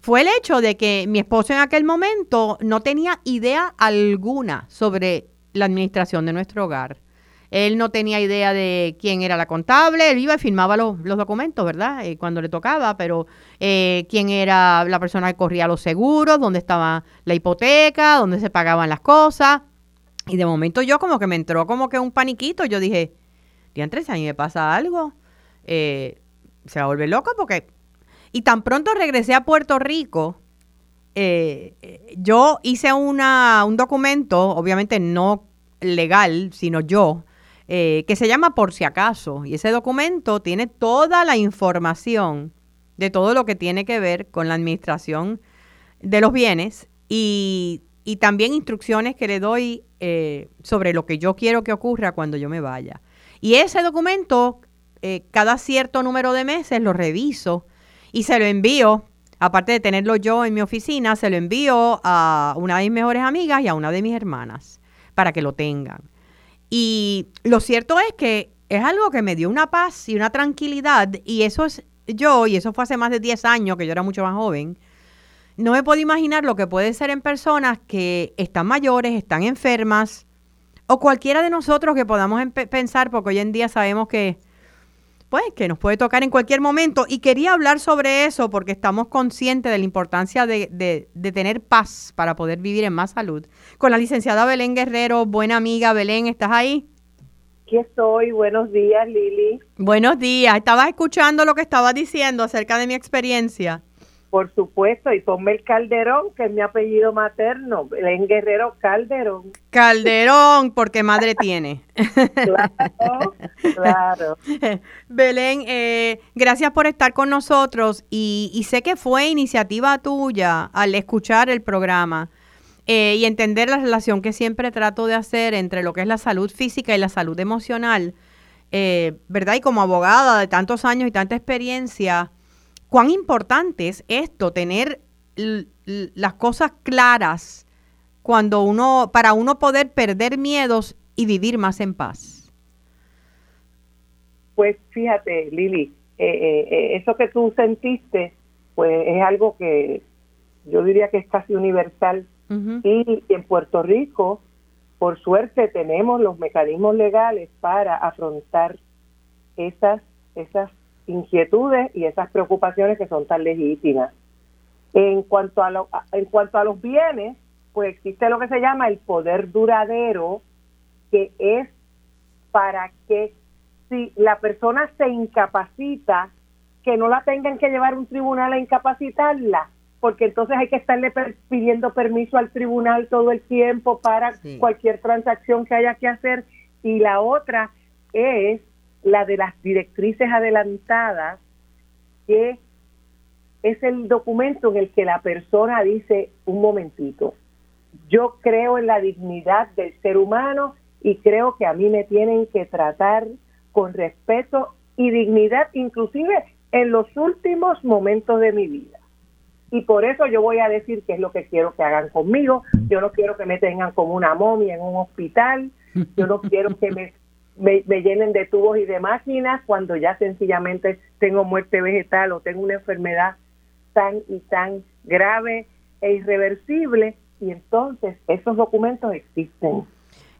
fue el hecho de que mi esposo en aquel momento no tenía idea alguna sobre la administración de nuestro hogar. Él no tenía idea de quién era la contable, él iba y firmaba los, documentos, ¿verdad? Eh, cuando le tocaba, pero eh, quién era la persona que corría los seguros, dónde estaba la hipoteca, dónde se pagaban las cosas. Y de momento yo como que me entró como que un paniquito. Yo dije, tres años me pasa algo. Eh, se va a volver loco porque... Y tan pronto regresé a Puerto Rico, eh, yo hice una, un documento, obviamente no legal, sino yo, eh, que se llama Por si acaso. Y ese documento tiene toda la información de todo lo que tiene que ver con la administración de los bienes y, y también instrucciones que le doy eh, sobre lo que yo quiero que ocurra cuando yo me vaya. Y ese documento, eh, cada cierto número de meses lo reviso y se lo envío, aparte de tenerlo yo en mi oficina, se lo envío a una de mis mejores amigas y a una de mis hermanas para que lo tengan. Y lo cierto es que es algo que me dio una paz y una tranquilidad y eso es yo, y eso fue hace más de 10 años, que yo era mucho más joven, no me puedo imaginar lo que puede ser en personas que están mayores, están enfermas, o cualquiera de nosotros que podamos pensar, porque hoy en día sabemos que, pues, que nos puede tocar en cualquier momento. Y quería hablar sobre eso porque estamos conscientes de la importancia de, de- de tener paz para poder vivir en más salud. Con la licenciada Belén Guerrero, buena amiga Belén, ¿estás ahí?
Aquí estoy. Buenos días, Lili.
Buenos días. Estabas escuchando lo que estabas diciendo acerca de mi experiencia.
Por supuesto, y ponme el Calderón, que es mi apellido materno, Belén Guerrero Calderón.
Calderón, porque madre tiene.
Claro, claro. (laughs)
Belén, eh, gracias por estar con nosotros y, y sé que fue iniciativa tuya al escuchar el programa. Eh, y entender la relación que siempre trato de hacer entre lo que es la salud física y la salud emocional, eh, ¿verdad? Y como abogada de tantos años y tanta experiencia, cuán importante es esto, tener las cosas claras cuando uno, para uno poder perder miedos y vivir más en paz.
Pues fíjate, Lili, eh, eso que tú sentiste, pues es algo que yo diría que es casi universal y en Puerto Rico, por suerte, tenemos los mecanismos legales para afrontar esas, esas inquietudes y esas preocupaciones que son tan legítimas. En cuanto a, lo, en cuanto a los bienes, pues existe lo que se llama el poder duradero, que es para que si la persona se incapacita, que no la tengan que llevar a un tribunal a incapacitarla, porque entonces hay que estarle pidiendo permiso al tribunal todo el tiempo para cualquier transacción que haya que hacer. Y la otra es la de las directrices adelantadas, que es el documento en el que la persona dice, un momentito, yo creo en la dignidad del ser humano y creo que a mí me tienen que tratar con respeto y dignidad, inclusive en los últimos momentos de mi vida y por eso yo voy a decir qué es lo que quiero que hagan conmigo. Yo no quiero que me tengan como una momia en un hospital, yo no quiero que me, me, llenen de tubos y de máquinas cuando ya sencillamente tengo muerte vegetal o tengo una enfermedad tan y tan grave e irreversible y entonces esos documentos existen.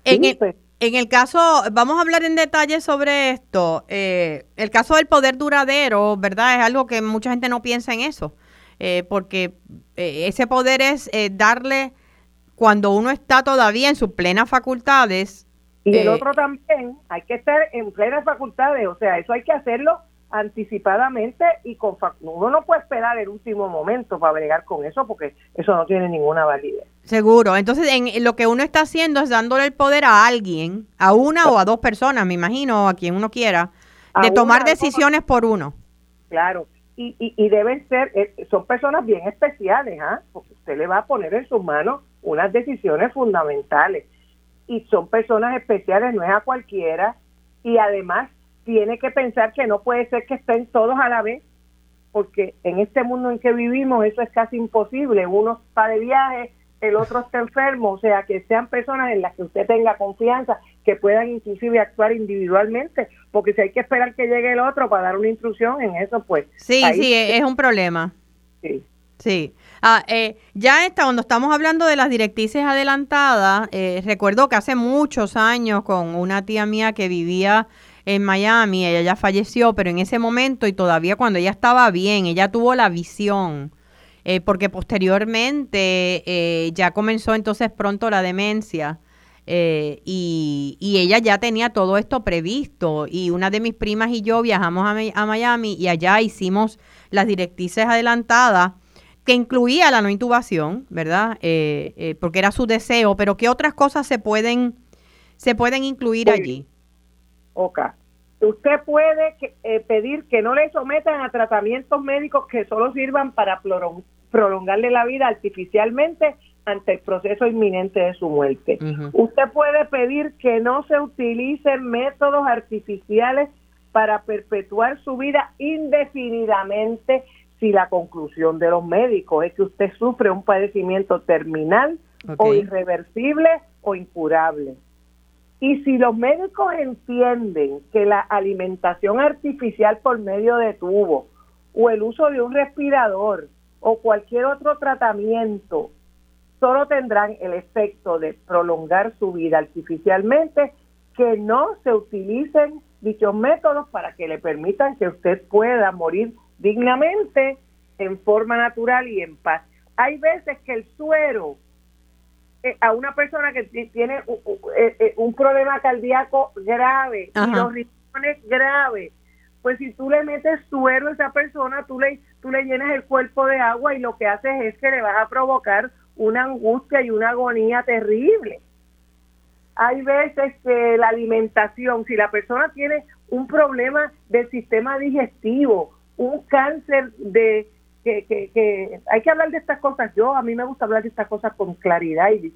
En el, pues. en el caso, vamos a hablar en detalle sobre esto, eh, el caso del poder duradero, ¿verdad? Es algo que mucha gente no piensa en eso. Eh, porque eh, ese poder es eh, darle, cuando uno está todavía en sus plenas facultades.
Y el otro también, hay que estar en plenas facultades, o sea, eso hay que hacerlo anticipadamente y con uno no puede esperar el último momento para bregar con eso porque eso no tiene ninguna validez.
Seguro. Entonces, en, lo que uno está haciendo es dándole el poder a alguien, a una o a dos personas, me imagino, a quien uno quiera, de tomar decisiones por uno.
Claro y, y, deben ser, eh, son personas bien especiales, ¿ah? porque usted le va a poner en sus manos unas decisiones fundamentales. Y son personas especiales, no es a cualquiera. Y además tiene que pensar que no puede ser que estén todos a la vez, porque en este mundo en que vivimos eso es casi imposible. Uno está de viaje, el otro está enfermo, o sea, que sean personas en las que usted tenga confianza, que puedan inclusive actuar individualmente, porque si hay que esperar que llegue el otro para dar una instrucción en eso, pues...
Sí, sí, es un problema.
Sí.
Sí. Ah, eh, ya está, cuando estamos hablando de las directrices adelantadas, eh, recuerdo que hace muchos años con una tía mía que vivía en Miami, ella ya falleció, pero en ese momento y todavía cuando ella estaba bien, ella tuvo la visión eh, porque posteriormente eh, ya comenzó entonces pronto la demencia. Eh, y, ella ya tenía todo esto previsto y una de mis primas y yo viajamos a, Miami y allá hicimos las directrices adelantadas que incluía la no intubación, ¿verdad? porque era su deseo, pero ¿qué otras cosas se pueden, se pueden incluir allí?
Ok. Usted puede pedir que no le sometan a tratamientos médicos que solo sirvan para prolongarle la vida artificialmente ante el proceso inminente de su muerte. Usted puede pedir que no se utilicen métodos artificiales para perpetuar su vida indefinidamente si la conclusión de los médicos es que usted sufre un padecimiento terminal o irreversible o incurable. Y si los médicos entienden que la alimentación artificial por medio de tubo o el uso de un respirador o cualquier otro tratamiento solo tendrán el efecto de prolongar su vida artificialmente, que no se utilicen dichos métodos para que le permitan que usted pueda morir dignamente, en forma natural y en paz. Hay veces que el suero eh, a una persona que tiene eh, eh, un, problema cardíaco grave y los riñones graves, pues si tú le metes suero a esa persona, tú le tú le llenas el cuerpo de agua y lo que haces es que le vas a provocar una angustia y una agonía terrible. Hay veces que la alimentación, si la persona tiene un problema del sistema digestivo, un cáncer de que, que, que hay que hablar de estas cosas. Yo a mí me gusta hablar de estas cosas con claridad y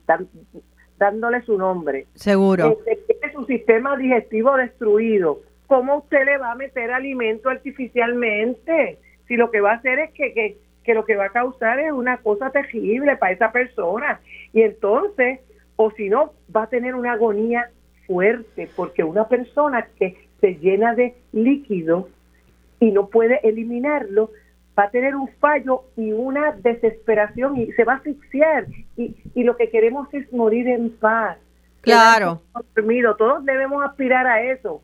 dándole su nombre.
Seguro.
Este, tiene su sistema digestivo destruido. ¿Cómo usted le va a meter alimento artificialmente? Si lo que va a hacer es que, que, que lo que va a causar es una cosa terrible para esa persona. Y entonces, o si no, va a tener una agonía fuerte, porque una persona que se llena de líquido y no puede eliminarlo, va a tener un fallo y una desesperación y se va a asfixiar y, y lo que queremos es morir en paz.
Claro.
Dormido. Todos debemos aspirar a eso.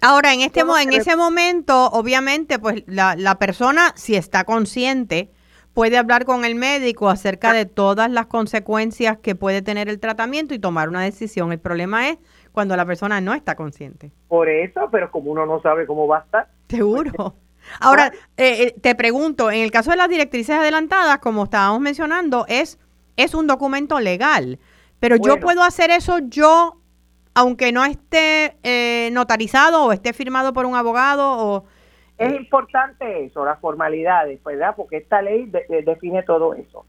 Ahora, en este en ese momento, obviamente, pues la, la persona, si está consciente, puede hablar con el médico acerca de todas las consecuencias que puede tener el tratamiento y tomar una decisión. El problema es cuando la persona no está consciente.
Por eso, pero como uno no sabe cómo va a estar. (laughs)
Seguro. Ahora, eh, eh, te pregunto, en el caso de las directrices adelantadas, como estábamos mencionando, es, es un documento legal, pero yo puedo hacer eso yo, aunque no esté eh, notarizado o esté firmado por un abogado o...
Es importante eso, las formalidades, ¿verdad? Porque esta ley define todo eso.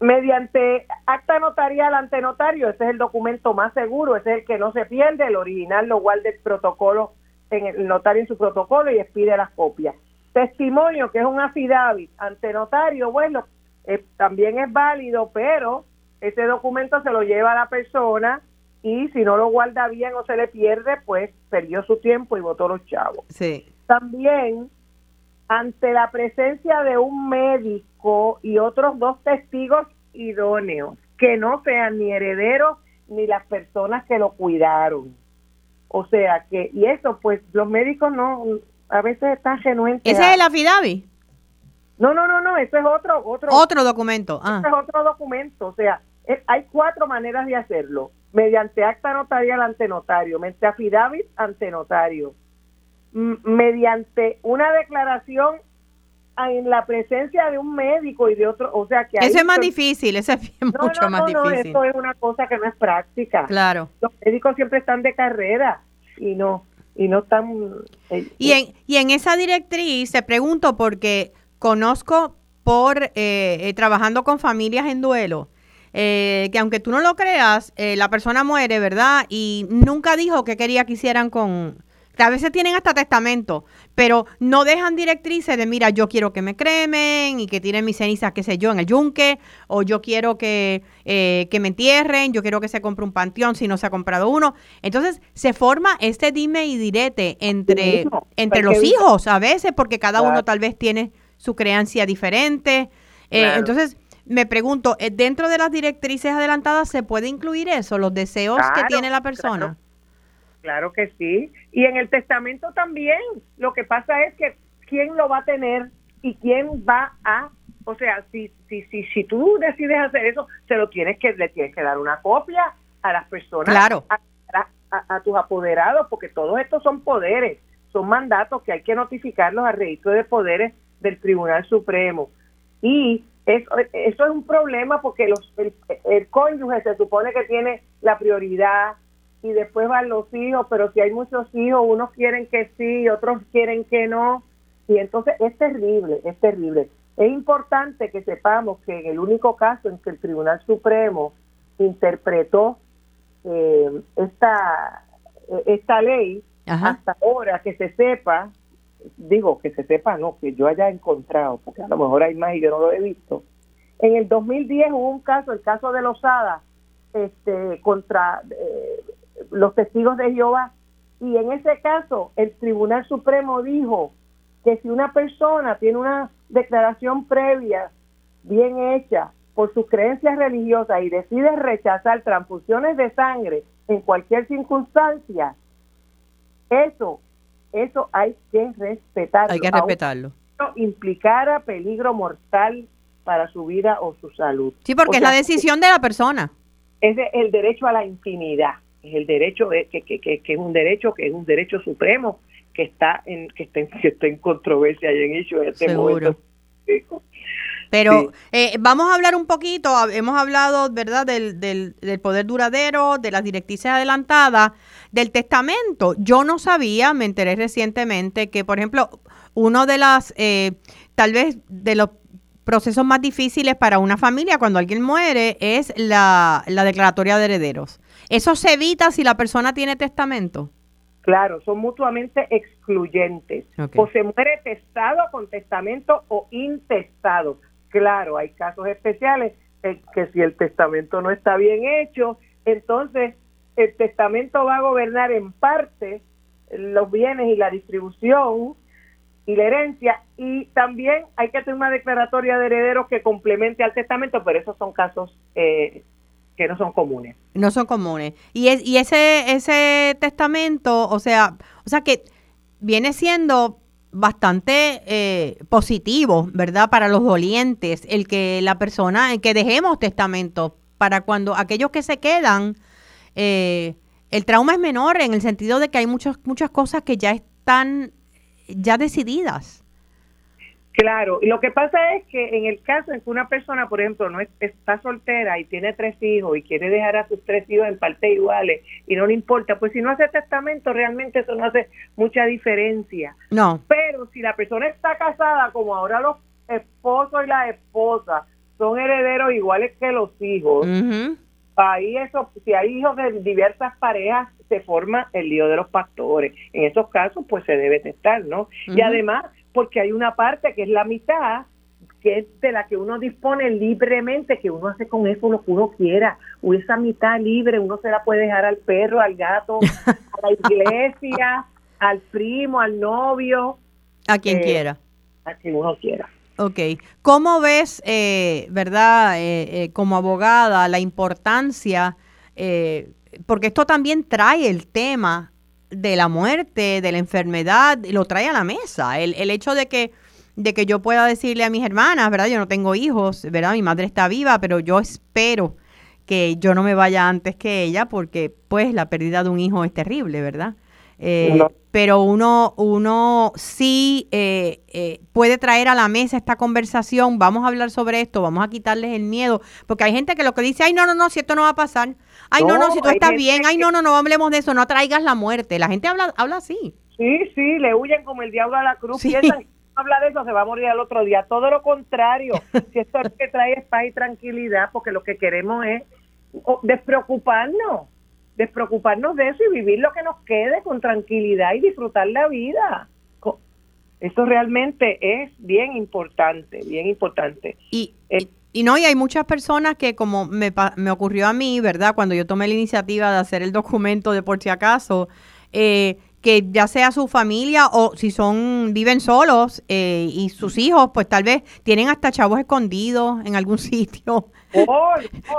Mediante acta notarial ante notario, ese es el documento más seguro, ese es el que no se pierde, el original lo guarda el protocolo en el notario en su protocolo y expide las copias. Testimonio, que es un affidavit ante notario, bueno, eh, también es válido, pero ese documento se lo lleva a la persona y si no lo guarda bien o se le pierde, pues perdió su tiempo y votó los chavos.
Sí.
También, ante la presencia de un médico y otros dos testigos idóneos, que no sean ni herederos ni las personas que lo cuidaron. O sea que, y eso, pues los médicos no, a veces están genuentes.
¿Ese es el afidavi?
No, no, no, no, ese es otro, otro.
Otro documento. Ah.
Es otro documento. O sea, hay cuatro maneras de hacerlo. Mediante acta notarial ante notario, mediante affidavit ante notario, mediante una declaración en la presencia de un médico y de otro, o sea que...
Eso es más difícil, eso es mucho más difícil. No,
eso es una cosa que no es práctica.
Claro.
Los médicos siempre están de carrera y no y no están...
Eh, y, en, y en esa directriz se pregunto porque conozco por eh, eh, trabajando con familias en duelo, que aunque tú no lo creas, la persona muere, ¿verdad? Y nunca dijo que quería que hicieran con, a veces tienen hasta testamento, pero no dejan directrices de, mira, yo quiero que me cremen y que tiren mis cenizas, qué sé yo, en el yunque, o yo quiero que, eh, que me entierren, yo quiero que se compre un panteón si no se ha comprado uno. Entonces se forma este dime y direte entre, entre los hijos a veces, porque cada uno tal vez tiene su creencia diferente. Eh, entonces, me pregunto, eh, ¿dentro de las directrices adelantadas se puede incluir eso, los deseos que tiene la persona?
Claro que sí. Y en el testamento también. Lo que pasa es que quién lo va a tener y quién va a, o sea, si si si si tú decides hacer eso, se lo tienes que le tienes que dar una copia a las personas,
claro.
a, tus apoderados, porque todos estos son poderes, son mandatos que hay que notificarlos al registro de poderes del Tribunal Supremo. Y eso, eso es un problema porque los, el, el cónyuge se supone que tiene la prioridad, y después van los hijos, pero si hay muchos hijos, unos quieren que sí, otros quieren que no, y entonces es terrible, es terrible. Es importante que sepamos que en el único caso en que el Tribunal Supremo interpretó eh, esta, esta ley, hasta ahora que se sepa, digo que se sepa, no, que yo haya encontrado, porque a lo mejor hay más y yo no lo he visto. En el 2010 hubo un caso, el caso de Lozada, este, contra eh, los testigos de Jehová. Y en ese caso, el Tribunal Supremo dijo que si una persona tiene una declaración previa bien hecha por sus creencias religiosas y decide rechazar transfusiones de sangre en cualquier circunstancia, eso, eso hay que respetarlo.
Hay que respetarlo.
Implicara peligro mortal para su vida o su salud.
Sí, porque es la decisión de la persona.
Es el derecho a la intimidad es el derecho que, que, que, que, es un derecho que es un derecho supremo que está en que está en, (laughs) que está en controversia y en hecho en este
Seguro.
momento.
Pero eh, vamos a hablar un poquito, hemos hablado, ¿verdad?, del, del, del poder duradero, de las directrices adelantadas, del testamento. Yo no sabía, me enteré recientemente, que, por ejemplo, uno de las, eh, tal vez, de los procesos más difíciles para una familia cuando alguien muere es la, la declaratoria de herederos. Eso se evita si la persona tiene testamento.
Claro, son mutuamente excluyentes. O se muere testado con testamento o intestado. Claro, hay casos especiales en que si el testamento no está bien hecho, entonces el testamento va a gobernar en parte los bienes y la distribución y la herencia y también hay que hacer una declaratoria de herederos que complemente al testamento, pero esos son casos eh, que no son comunes.
No son comunes. Y, es, y ese, ese testamento, o sea, o sea que viene siendo bastante eh, positivo, ¿verdad? Para los dolientes, el que la persona, el que dejemos testamento para cuando aquellos que se quedan, eh, el trauma es menor en el sentido de que hay muchas muchas cosas que ya están ya decididas.
Claro, y lo que pasa es que en el caso en que una persona, por ejemplo, no es- está soltera y tiene tres hijos y quiere dejar a sus tres hijos en partes iguales y no le importa, pues si no hace testamento, realmente eso no hace mucha diferencia.
No.
Pero si la persona está casada, como ahora los esposos y las esposas son herederos iguales que los hijos, ahí eso, si hay hijos de diversas parejas, se forma el lío de los pastores. En esos casos, pues se debe testar, ¿no? Y además, porque hay una parte que es la mitad, que es de la que uno dispone libremente, que uno hace con eso lo que uno quiera. O esa mitad libre, uno se la puede dejar al perro, al gato, a la iglesia, (laughs) al primo, al novio,
A quien
Eh,
quiera.
a quien uno quiera.
Ok. ¿Cómo ves, eh, verdad, eh, eh, como abogada, la importancia, eh, porque esto también trae el tema de la muerte, de la enfermedad, lo trae a la mesa. El, el hecho de que, de que yo pueda decirle a mis hermanas, ¿verdad? Yo no tengo hijos, ¿verdad? Mi madre está viva, pero yo espero que yo no me vaya antes que ella, porque pues la pérdida de un hijo es terrible, ¿verdad? Eh,
No.
Pero uno, uno sí eh, eh, puede traer a la mesa esta conversación, vamos a hablar sobre esto, vamos a quitarles el miedo, porque hay gente que lo que dice, ay, no, no, no, si esto no va a pasar, ay, no, no,
No,
si tú estás bien, ay, no, no, no hablemos de eso, no traigas la muerte. La gente habla, habla así.
Sí, sí, le huyen como el diablo a la cruz.
Sí.
Piensan habla de eso, se va a morir al otro día. Todo lo contrario. (laughs) si esto es lo que trae es paz y tranquilidad, porque lo que queremos es despreocuparnos. Despreocuparnos de eso y vivir lo que nos quede con tranquilidad y disfrutar la vida. Eso realmente es bien importante, bien importante.
Y, y no, y hay muchas personas que como me, me ocurrió a mí, ¿verdad? Cuando yo tomé la iniciativa de hacer el documento de por si acaso, eh, que ya sea su familia o si son, viven solos eh, y sus hijos, pues tal vez tienen hasta chavos escondidos en algún (laughs) sitio,
Oh,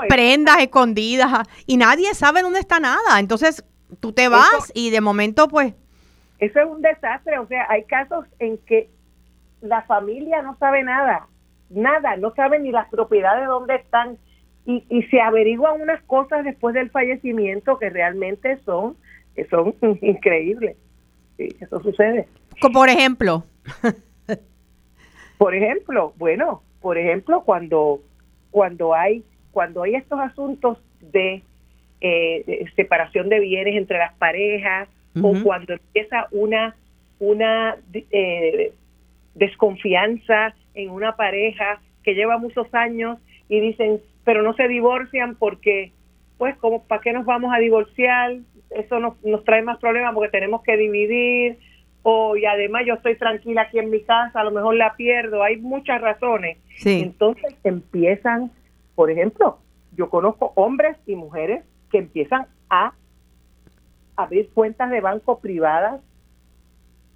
prendas escondidas. Y nadie sabe dónde está nada. Entonces tú te vas y de momento pues,
Eso es un desastre, o sea, hay casos en que la familia no sabe nada, nada, no sabe ni las propiedades dónde están y, y se averiguan unas cosas después del fallecimiento que realmente son, que son (laughs) increíbles. Sí, eso sucede.
por ejemplo,
Por ejemplo, bueno, por ejemplo, cuando cuando hay cuando hay estos asuntos de, eh, de separación de bienes entre las parejas o cuando empieza una una eh, desconfianza en una pareja que lleva muchos años y dicen, pero no se divorcian porque, pues, como ¿para qué nos vamos a divorciar? Eso nos, nos trae más problemas porque tenemos que dividir. O y además yo estoy tranquila aquí en mi casa, a lo mejor la pierdo, hay muchas razones.
sí,
Entonces empiezan, por ejemplo, yo conozco hombres y mujeres que empiezan a abrir cuentas de banco privadas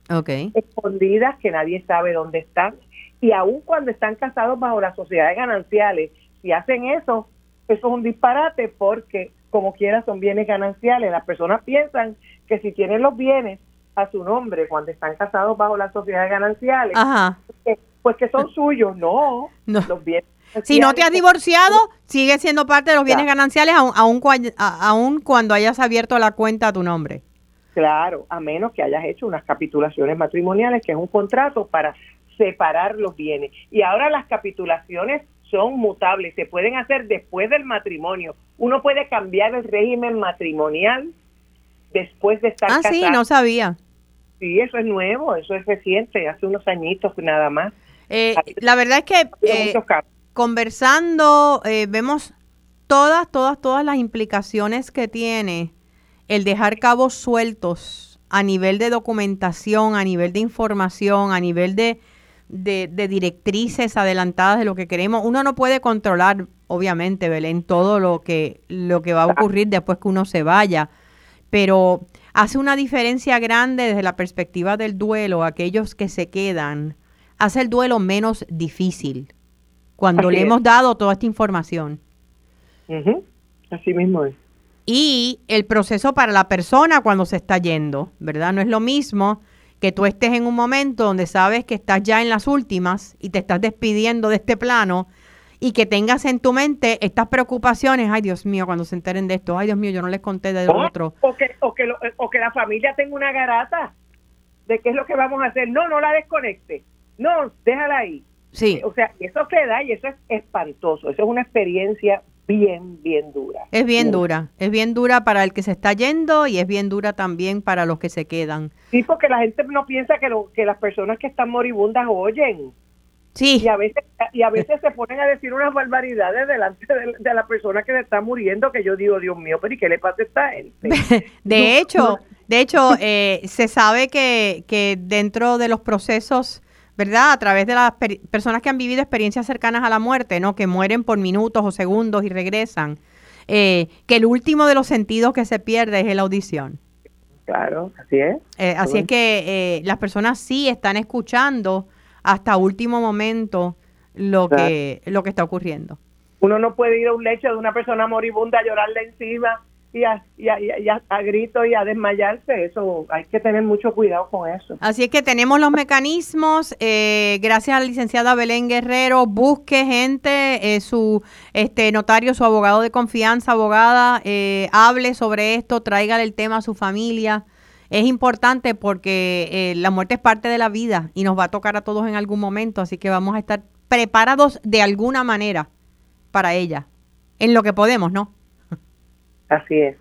ok,
escondidas que nadie sabe dónde están y aun cuando están casados bajo las sociedades gananciales, si hacen eso, eso es un disparate porque como quiera son bienes gananciales. Las personas piensan que si tienen los bienes a su nombre cuando están casados bajo las sociedades gananciales,
ajá,
que- pues que son suyos. No,
No.
los bienes
Si no te has divorciado, sigue siendo parte de los bienes gananciales aun, aun, cuando hayas abierto la cuenta a tu nombre.
Claro, a menos que hayas hecho unas capitulaciones matrimoniales, que es un contrato para separar los bienes. Y ahora las capitulaciones son mutables, se pueden hacer después del matrimonio. Uno puede cambiar el régimen matrimonial después de estar
ah, sí, no sabía.
Sí, eso es nuevo, eso es reciente, hace unos añitos nada más.
Eh, la verdad es que eh, conversando eh, vemos todas, todas, todas las implicaciones que tiene el dejar cabos sueltos a nivel de documentación, a nivel de información, a nivel de, de, directrices adelantadas de lo que queremos. Uno no puede controlar, obviamente, Belén, todo lo que, lo que va a ocurrir después que uno se vaya, pero hace una diferencia grande desde la perspectiva del duelo, aquellos que se quedan, hace el duelo menos difícil cuando le hemos dado toda esta información.
Así mismo es
y el proceso para la persona cuando se está yendo, ¿verdad? No es lo mismo que tú estés en un momento donde sabes que estás ya en las últimas y te estás despidiendo de este plano y que tengas en tu mente estas preocupaciones, ay Dios mío, cuando se enteren de esto, ay Dios mío, yo no les conté de lo otro.
O que, o, que o que la familia tenga una garata de qué es lo que vamos a hacer. No, no la desconecte. No, déjala ahí.
Sí.
O sea, eso queda y eso es espantoso. Eso es una experiencia bien, bien dura.
Es bien, dura, es bien dura para el que se está yendo y es bien dura también para los que se quedan.
Sí, porque la gente no piensa que, lo, que las personas que están moribundas oyen.
Sí.
Y a veces, y a veces se ponen a decir unas barbaridades delante de, la persona que se está muriendo que yo digo, Dios mío, pero ¿y qué le pasa a esta gente? (laughs)
de hecho, de hecho, eh, se sabe que, que dentro de los procesos ¿verdad? A través de las personas que han vivido experiencias cercanas a la muerte, ¿no? Que mueren por minutos o segundos y regresan. Eh, que el último de los sentidos que se pierde es la audición.
Claro, así es.
Eh, así es que eh, las personas sí están escuchando hasta último momento lo que lo que está ocurriendo.
Uno no puede ir a un lecho de una persona moribunda a llorarle encima y a, y, a, y a, grito y a desmayarse. Eso hay que tener mucho cuidado con eso.
Así es que tenemos los mecanismos. Eh, gracias a la licenciada Belén Guerrero, busque gente, eh, su este notario, su abogado de confianza, abogada, eh, hable sobre esto, tráigale el tema a su familia. Es importante porque la muerte es parte de la vida y nos va a tocar a todos en algún momento, así que vamos a estar preparados de alguna manera para ella, en lo que podemos, ¿no?
Así es.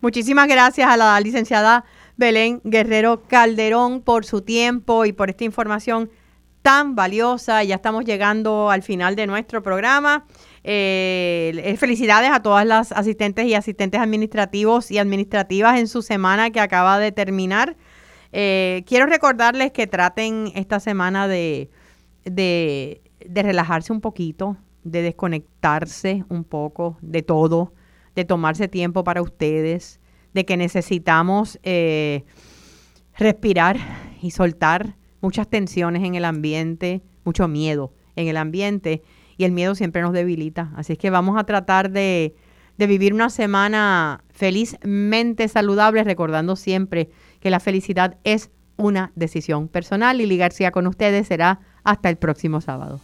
Muchísimas gracias a la licenciada Belén Guerrero Calderón por su tiempo y por esta información tan valiosa. Ya estamos llegando al final de nuestro programa. Eh, felicidades a todas las asistentes y asistentes administrativos y administrativas en su semana que acaba de terminar. Eh, quiero recordarles que traten esta semana de, de, de relajarse un poquito, de desconectarse un poco de todo de tomarse tiempo para ustedes, de que necesitamos eh, respirar y soltar muchas tensiones en el ambiente, mucho miedo en el ambiente y el miedo siempre nos debilita. Así es que vamos a tratar de, vivir una semana felizmente saludable, recordando siempre que la felicidad es una decisión personal. Lili García con ustedes será hasta el próximo sábado.